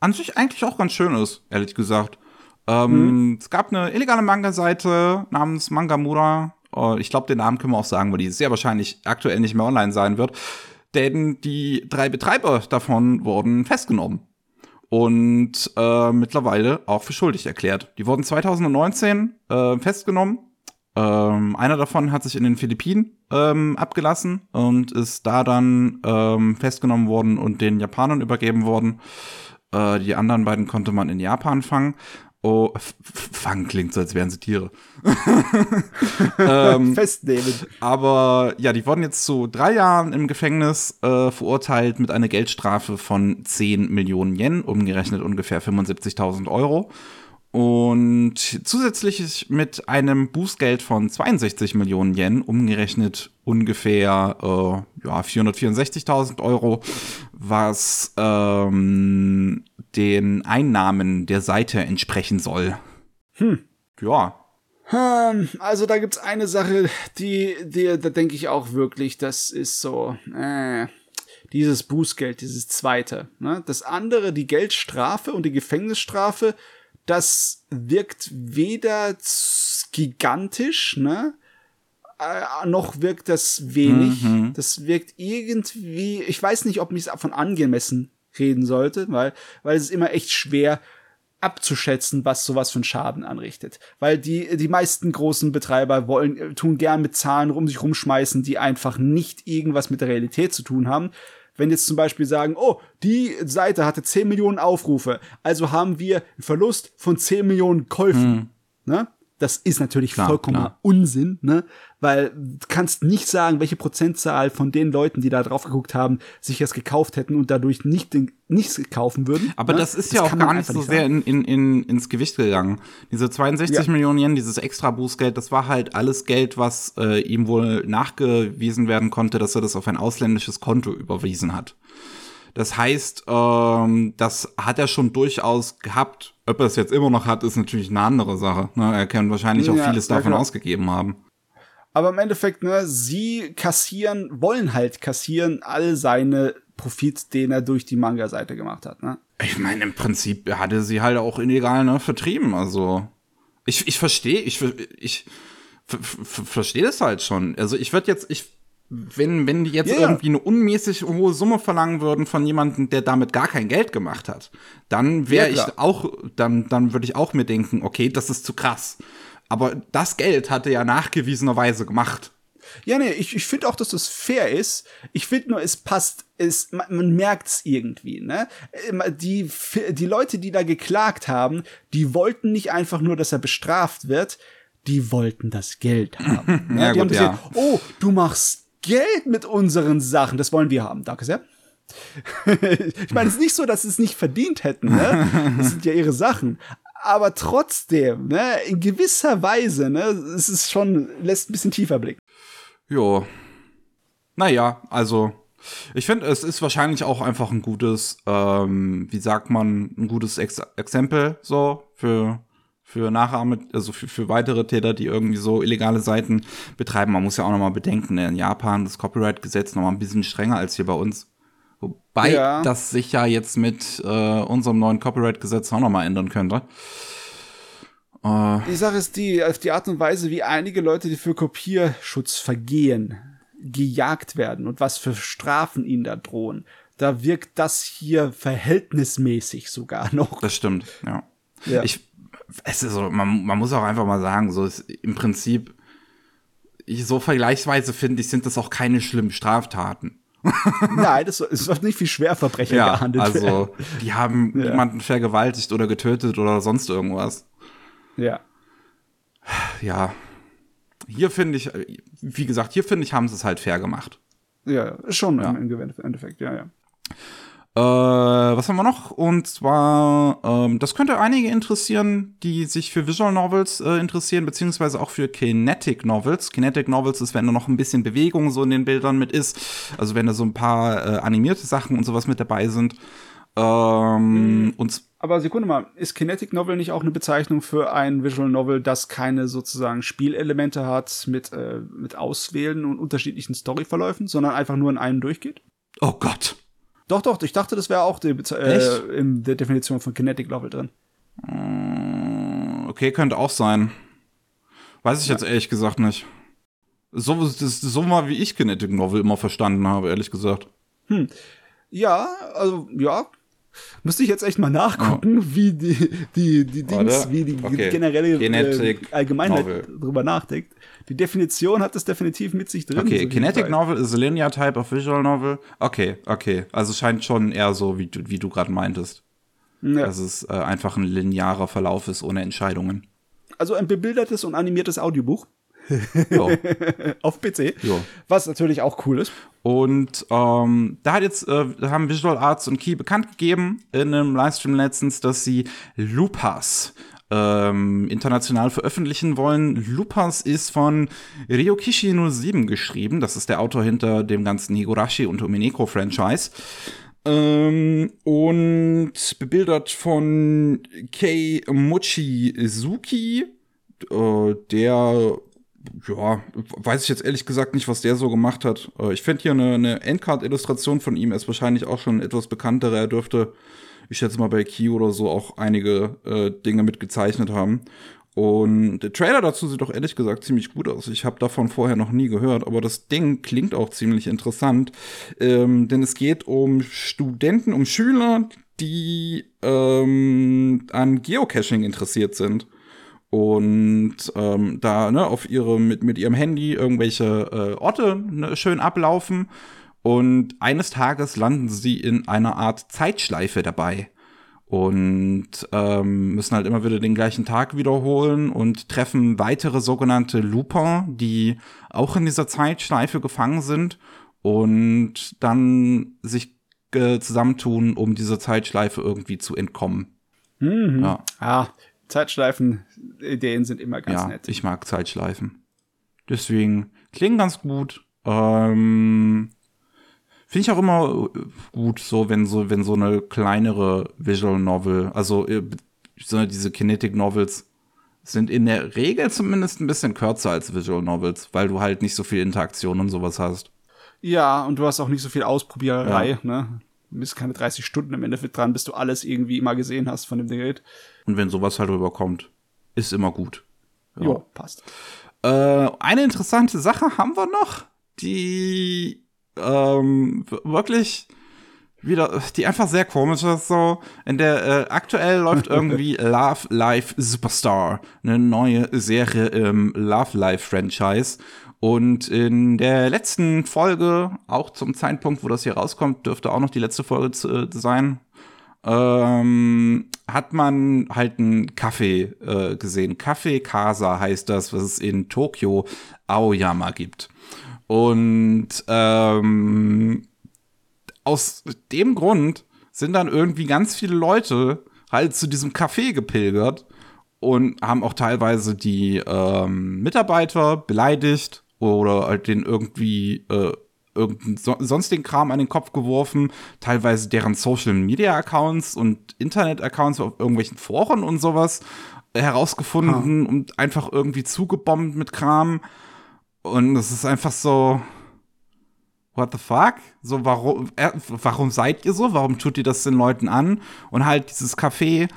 an sich eigentlich auch ganz schön ist, ehrlich gesagt. Ähm, mhm. Es gab eine illegale Manga-Seite namens Mangamura. Uh, ich glaube, den Namen können wir auch sagen, weil die sehr wahrscheinlich aktuell nicht mehr online sein wird. Denn die drei Betreiber davon wurden festgenommen und äh, mittlerweile auch für schuldig erklärt. Die wurden 2019 äh, festgenommen. Ähm, einer davon hat sich in den Philippinen ähm, abgelassen und ist da dann ähm, festgenommen worden und den Japanern übergeben worden. Äh, die anderen beiden konnte man in Japan fangen. Oh, fangen klingt so, als wären sie Tiere. ähm, Festnehmen. Aber ja, die wurden jetzt zu drei Jahren im Gefängnis äh, verurteilt mit einer Geldstrafe von 10 Millionen Yen, umgerechnet ungefähr 75.000 Euro. Und zusätzlich mit einem Bußgeld von 62 Millionen Yen, umgerechnet ungefähr äh, ja, 464.000 Euro, was ähm, den Einnahmen der Seite entsprechen soll. Hm. Ja. Hm, also da gibt's eine Sache, die, die da denke ich auch wirklich, das ist so, äh, dieses Bußgeld, dieses zweite. Ne? Das andere, die Geldstrafe und die Gefängnisstrafe, das wirkt weder gigantisch, ne? Äh, noch wirkt das wenig. Mhm. Das wirkt irgendwie, ich weiß nicht, ob mich von angemessen reden sollte, weil, weil es ist immer echt schwer abzuschätzen, was sowas für einen Schaden anrichtet. Weil die, die meisten großen Betreiber wollen, tun gern mit Zahlen rum sich rumschmeißen, die einfach nicht irgendwas mit der Realität zu tun haben wenn jetzt zum Beispiel sagen, oh, die Seite hatte 10 Millionen Aufrufe, also haben wir einen Verlust von 10 Millionen Käufen. Hm. Ne? Das ist natürlich klar, vollkommener klar. Unsinn, ne? Weil du kannst nicht sagen, welche Prozentzahl von den Leuten, die da drauf geguckt haben, sich das gekauft hätten und dadurch nicht nichts kaufen würden. Aber ne? das ist das ja auch gar nicht so sehr in, in, in, ins Gewicht gegangen. Diese 62 ja. Millionen Yen, dieses extra Bußgeld, das war halt alles Geld, was äh, ihm wohl nachgewiesen werden konnte, dass er das auf ein ausländisches Konto überwiesen hat. Das heißt, ähm, das hat er schon durchaus gehabt. Ob er es jetzt immer noch hat, ist natürlich eine andere Sache. Ne? Er kann wahrscheinlich auch ja, vieles davon ja, ausgegeben haben. Aber im Endeffekt, ne, sie kassieren, wollen halt kassieren all seine Profit, den er durch die Manga-Seite gemacht hat, ne? Ich meine, im Prinzip hatte sie halt auch illegal, ne, vertrieben, also. Ich, ich verstehe, ich, ich, verstehe das halt schon. Also ich würde jetzt, ich wenn, wenn die jetzt yeah. irgendwie eine unmäßig hohe Summe verlangen würden von jemandem, der damit gar kein Geld gemacht hat, dann wäre ja, ich auch, dann, dann würde ich auch mir denken, okay, das ist zu krass. Aber das Geld hat er ja nachgewiesenerweise gemacht. Ja, nee, ich, ich finde auch, dass das fair ist. Ich finde nur, es passt, es, man, man merkt es irgendwie, ne? Die, die Leute, die da geklagt haben, die wollten nicht einfach nur, dass er bestraft wird, die wollten das Geld haben. Ne? ja, die gut, haben gesehen, ja. oh, du machst Geld mit unseren Sachen. Das wollen wir haben. Danke sehr. ich meine, es ist nicht so, dass sie es nicht verdient hätten. Ne? Das sind ja ihre Sachen. Aber trotzdem, ne, in gewisser Weise, ne, es ist schon, lässt ein bisschen tiefer blicken. Jo. Naja, also, ich finde, es ist wahrscheinlich auch einfach ein gutes, ähm, wie sagt man, ein gutes Ex Exempel so für für Nachahme, also für, für weitere Täter, die irgendwie so illegale Seiten betreiben. Man muss ja auch nochmal bedenken, in Japan das Copyright-Gesetz nochmal ein bisschen strenger als hier bei uns. Wobei ja. das sich ja jetzt mit äh, unserem neuen Copyright-Gesetz auch nochmal ändern könnte. Äh, die Sache ist die, auf die Art und Weise, wie einige Leute, die für Kopierschutz vergehen, gejagt werden und was für Strafen ihnen da drohen, da wirkt das hier verhältnismäßig sogar noch. Das stimmt, ja. ja. Ich, es ist so, man, man muss auch einfach mal sagen, so ist im Prinzip, ich, so vergleichsweise finde ich, sind das auch keine schlimmen Straftaten. Nein, das ist doch nicht wie Schwerverbrecher ja, gehandelt Also, die haben ja. jemanden vergewaltigt oder getötet oder sonst irgendwas. Ja. Ja. Hier finde ich, wie gesagt, hier finde ich, haben sie es halt fair gemacht. Ja, schon ja. im Endeffekt, ja, ja. Äh, was haben wir noch? Und zwar, ähm, das könnte einige interessieren, die sich für Visual Novels äh, interessieren, beziehungsweise auch für Kinetic Novels. Kinetic Novels ist, wenn da noch ein bisschen Bewegung so in den Bildern mit ist. Also wenn da so ein paar äh, animierte Sachen und sowas mit dabei sind. Ähm, mhm. und aber Sekunde mal, ist Kinetic Novel nicht auch eine Bezeichnung für ein Visual Novel, das keine sozusagen Spielelemente hat mit, äh, mit Auswählen und unterschiedlichen Storyverläufen, sondern einfach nur in einem durchgeht? Oh Gott. Doch, doch, ich dachte, das wäre auch die, äh, in der Definition von Kinetic Novel drin. Mm, okay, könnte auch sein. Weiß ich ja. jetzt ehrlich gesagt nicht. So, das so mal, wie ich Kinetic Novel immer verstanden habe, ehrlich gesagt. Hm. Ja, also, ja. Müsste ich jetzt echt mal nachgucken, oh. wie die, die, die Dings, wie die, okay. generelle äh, Allgemeinheit Novel. drüber nachdenkt. Die Definition hat es definitiv mit sich drin. Okay, so Kinetic Novel is a linear type of visual novel. Okay, okay. Also scheint schon eher so, wie du, wie du gerade meintest. Ja. Dass es äh, einfach ein linearer Verlauf ist ohne Entscheidungen. Also ein bebildertes und animiertes Audiobuch. Auf PC. Jo. Was natürlich auch cool ist. Und ähm, da hat jetzt, äh, haben Visual Arts und Key bekannt gegeben in einem Livestream letztens, dass sie Lupas ähm, international veröffentlichen wollen. Lupas ist von Ryokishi 07 geschrieben. Das ist der Autor hinter dem ganzen Higurashi und Umineko Franchise. Ähm, und bebildert von Kei Mochizuki, äh, der ja, weiß ich jetzt ehrlich gesagt nicht, was der so gemacht hat. Äh, ich finde hier eine, eine Endcard-Illustration von ihm, er ist wahrscheinlich auch schon etwas bekannter. Er dürfte ich schätze mal bei Key oder so auch einige äh, Dinge mitgezeichnet haben. Und der Trailer dazu sieht doch ehrlich gesagt ziemlich gut aus. Ich habe davon vorher noch nie gehört, aber das Ding klingt auch ziemlich interessant, ähm, denn es geht um Studenten, um Schüler, die ähm, an Geocaching interessiert sind und ähm, da ne, auf ihre mit mit ihrem Handy irgendwelche äh, Orte ne, schön ablaufen und eines Tages landen sie in einer Art Zeitschleife dabei. und ähm, müssen halt immer wieder den gleichen Tag wiederholen und treffen weitere sogenannte Lupin, die auch in dieser Zeitschleife gefangen sind und dann sich äh, zusammentun, um dieser Zeitschleife irgendwie zu entkommen. Mhm. Ja. Ah, Zeitschleifen-Ideen sind immer ganz ja, nett. Ich mag Zeitschleifen. Deswegen klingen ganz gut. Ähm, Finde ich auch immer äh, gut, so wenn so, wenn so eine kleinere Visual Novel, also äh, so diese Kinetic Novels sind in der Regel zumindest ein bisschen kürzer als Visual Novels, weil du halt nicht so viel Interaktion und sowas hast. Ja, und du hast auch nicht so viel Ausprobiererei, ja. ne? Du bist keine 30 Stunden im Endeffekt dran, bis du alles irgendwie immer gesehen hast von dem Gerät. Und wenn sowas halt rüberkommt, ist immer gut. Ja, jo, passt. Äh, eine interessante Sache haben wir noch, die ähm, wirklich wieder, die einfach sehr komisch ist, so. In der, äh, aktuell läuft irgendwie Love Life Superstar, eine neue Serie im Love Life Franchise. Und in der letzten Folge, auch zum Zeitpunkt, wo das hier rauskommt, dürfte auch noch die letzte Folge zu, äh, sein, ähm, hat man halt einen Kaffee äh, gesehen. Kaffee Casa heißt das, was es in Tokio Aoyama gibt. Und ähm, aus dem Grund sind dann irgendwie ganz viele Leute halt zu diesem Café gepilgert und haben auch teilweise die ähm, Mitarbeiter beleidigt oder halt den irgendwie äh, irgendeinen so, sonstigen Kram an den Kopf geworfen, teilweise deren Social Media Accounts und Internet Accounts auf irgendwelchen Foren und sowas herausgefunden ha. und einfach irgendwie zugebombt mit Kram. Und es ist einfach so, what the fuck? So, warum, äh, warum seid ihr so? Warum tut ihr das den Leuten an? Und halt dieses Café,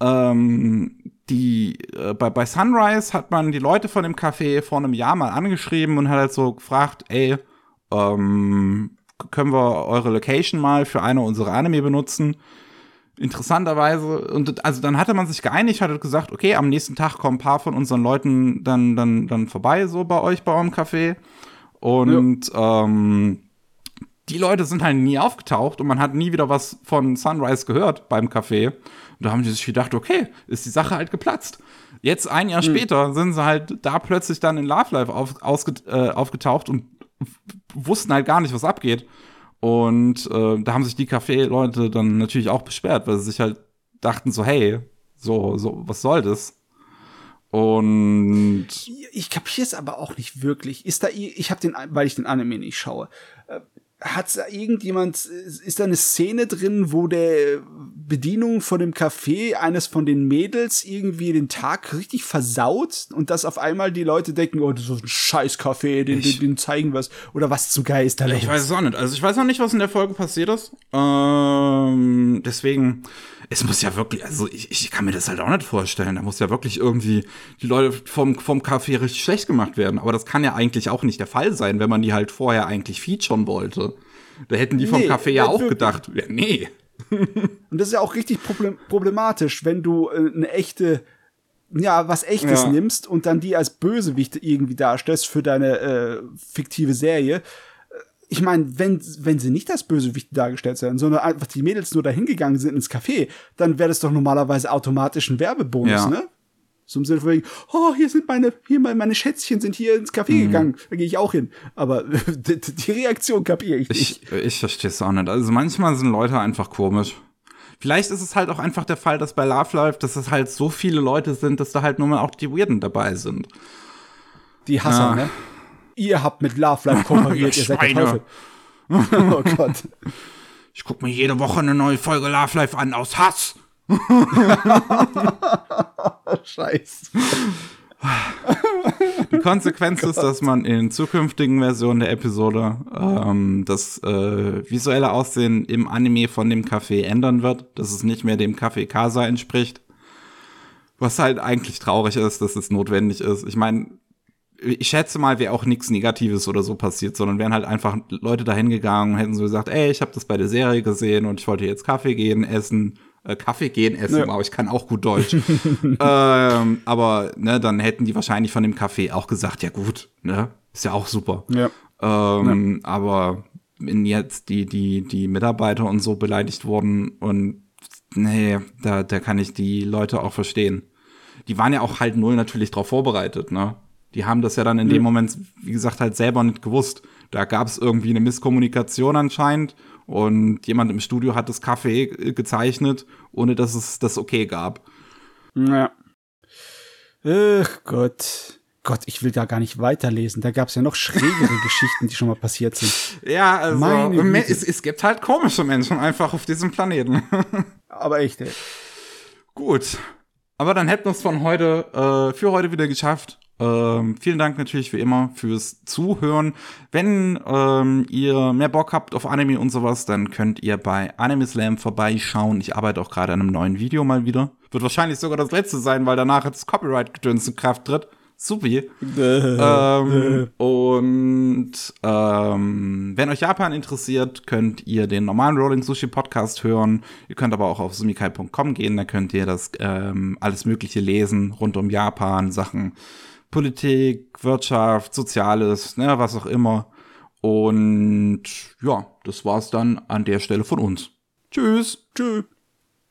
ähm, die, äh, bei, bei Sunrise hat man die Leute von dem Café vor einem Jahr mal angeschrieben und hat halt so gefragt, ey, ähm, können wir eure Location mal für eine unserer Anime benutzen? interessanterweise, und also dann hatte man sich geeinigt, hatte gesagt, okay, am nächsten Tag kommen ein paar von unseren Leuten dann, dann, dann vorbei, so bei euch bei eurem Café. Und ja. ähm, die Leute sind halt nie aufgetaucht und man hat nie wieder was von Sunrise gehört beim Café. Und da haben die sich gedacht, okay, ist die Sache halt geplatzt. Jetzt, ein Jahr mhm. später, sind sie halt da plötzlich dann in Love Life auf, äh, aufgetaucht und wussten halt gar nicht, was abgeht. Und äh, da haben sich die Café-Leute dann natürlich auch beschwert, weil sie sich halt dachten so, hey, so, so, was soll das? Und ich kapiere es aber auch nicht wirklich. Ist da ich habe den weil ich den Anime nicht schaue. Hat da irgendjemand, ist da eine Szene drin, wo der Bedienung von dem Café eines von den Mädels irgendwie den Tag richtig versaut und dass auf einmal die Leute denken, oh, das ist ein scheiß Café, den, den, den zeigen was oder was zum Geist da Ich weiß es auch nicht. Also ich weiß auch nicht, was in der Folge passiert ist. Ähm, deswegen, es muss ja wirklich, also ich, ich kann mir das halt auch nicht vorstellen. Da muss ja wirklich irgendwie die Leute vom, vom Café richtig schlecht gemacht werden. Aber das kann ja eigentlich auch nicht der Fall sein, wenn man die halt vorher eigentlich featuren wollte. Da hätten die vom nee, Café ja auch wirklich. gedacht, ja, nee. Und das ist ja auch richtig problematisch, wenn du äh, eine echte ja, was echtes ja. nimmst und dann die als Bösewicht irgendwie darstellst für deine äh, fiktive Serie ich meine, wenn, wenn sie nicht als Bösewichte dargestellt werden, sondern einfach die Mädels nur dahin gegangen sind ins Café, dann wäre das doch normalerweise automatisch ein Werbebonus, ja. ne? So im Sinne von, oh, hier sind meine, hier meine Schätzchen sind hier ins Café mhm. gegangen. Da gehe ich auch hin. Aber die, die Reaktion kapiere ich nicht. Ich, ich verstehe es auch nicht. Also manchmal sind Leute einfach komisch. Vielleicht ist es halt auch einfach der Fall, dass bei Love Life, dass es halt so viele Leute sind, dass da halt nur mal auch die Weirden dabei sind. Die Hasser, ja. ne? ihr habt mit Love Life kooperiert, ihr seid der Teufel. oh Gott. Ich guck mir jede Woche eine neue Folge Love Life an aus Hass. Scheiße. Die Konsequenz oh ist, dass man in zukünftigen Versionen der Episode ähm, das äh, visuelle Aussehen im Anime von dem Café ändern wird, dass es nicht mehr dem Café Casa entspricht. Was halt eigentlich traurig ist, dass es notwendig ist. Ich meine, ich schätze mal, wäre auch nichts Negatives oder so passiert, sondern wären halt einfach Leute dahin gegangen und hätten so gesagt, ey, ich habe das bei der Serie gesehen und ich wollte jetzt Kaffee gehen, essen, Kaffee gehen, essen, ja. aber ich kann auch gut Deutsch. ähm, aber ne, dann hätten die wahrscheinlich von dem Kaffee auch gesagt, ja gut, ne, ist ja auch super. Ja. Ähm, ja. Aber wenn jetzt die, die, die Mitarbeiter und so beleidigt wurden und nee, da, da kann ich die Leute auch verstehen. Die waren ja auch halt null natürlich drauf vorbereitet, ne? Die haben das ja dann in ja. dem Moment, wie gesagt, halt selber nicht gewusst. Da gab es irgendwie eine Misskommunikation anscheinend und jemand im Studio hat das Kaffee gezeichnet, ohne dass es das okay gab. Ja. Ach Gott. Gott, ich will da gar nicht weiterlesen. Da gab es ja noch schrägere Geschichten, die schon mal passiert sind. Ja, also es, es, gibt halt komische Menschen einfach auf diesem Planeten. Aber echt, ey. Gut. Aber dann hätten wir es von heute, äh, für heute wieder geschafft. Ähm, vielen Dank natürlich wie immer fürs Zuhören. Wenn ähm, ihr mehr Bock habt auf Anime und sowas, dann könnt ihr bei Anime Slam vorbeischauen. Ich arbeite auch gerade an einem neuen Video mal wieder. Wird wahrscheinlich sogar das letzte sein, weil danach das Copyright-Gedöns in Kraft tritt. Supi. ähm, und ähm, wenn euch Japan interessiert, könnt ihr den normalen Rolling Sushi Podcast hören. Ihr könnt aber auch auf sumikai.com gehen, da könnt ihr das ähm, alles Mögliche lesen rund um Japan, Sachen Politik, Wirtschaft, Soziales, ne, was auch immer. Und ja, das war's dann an der Stelle von uns. Tschüss. Tschüss.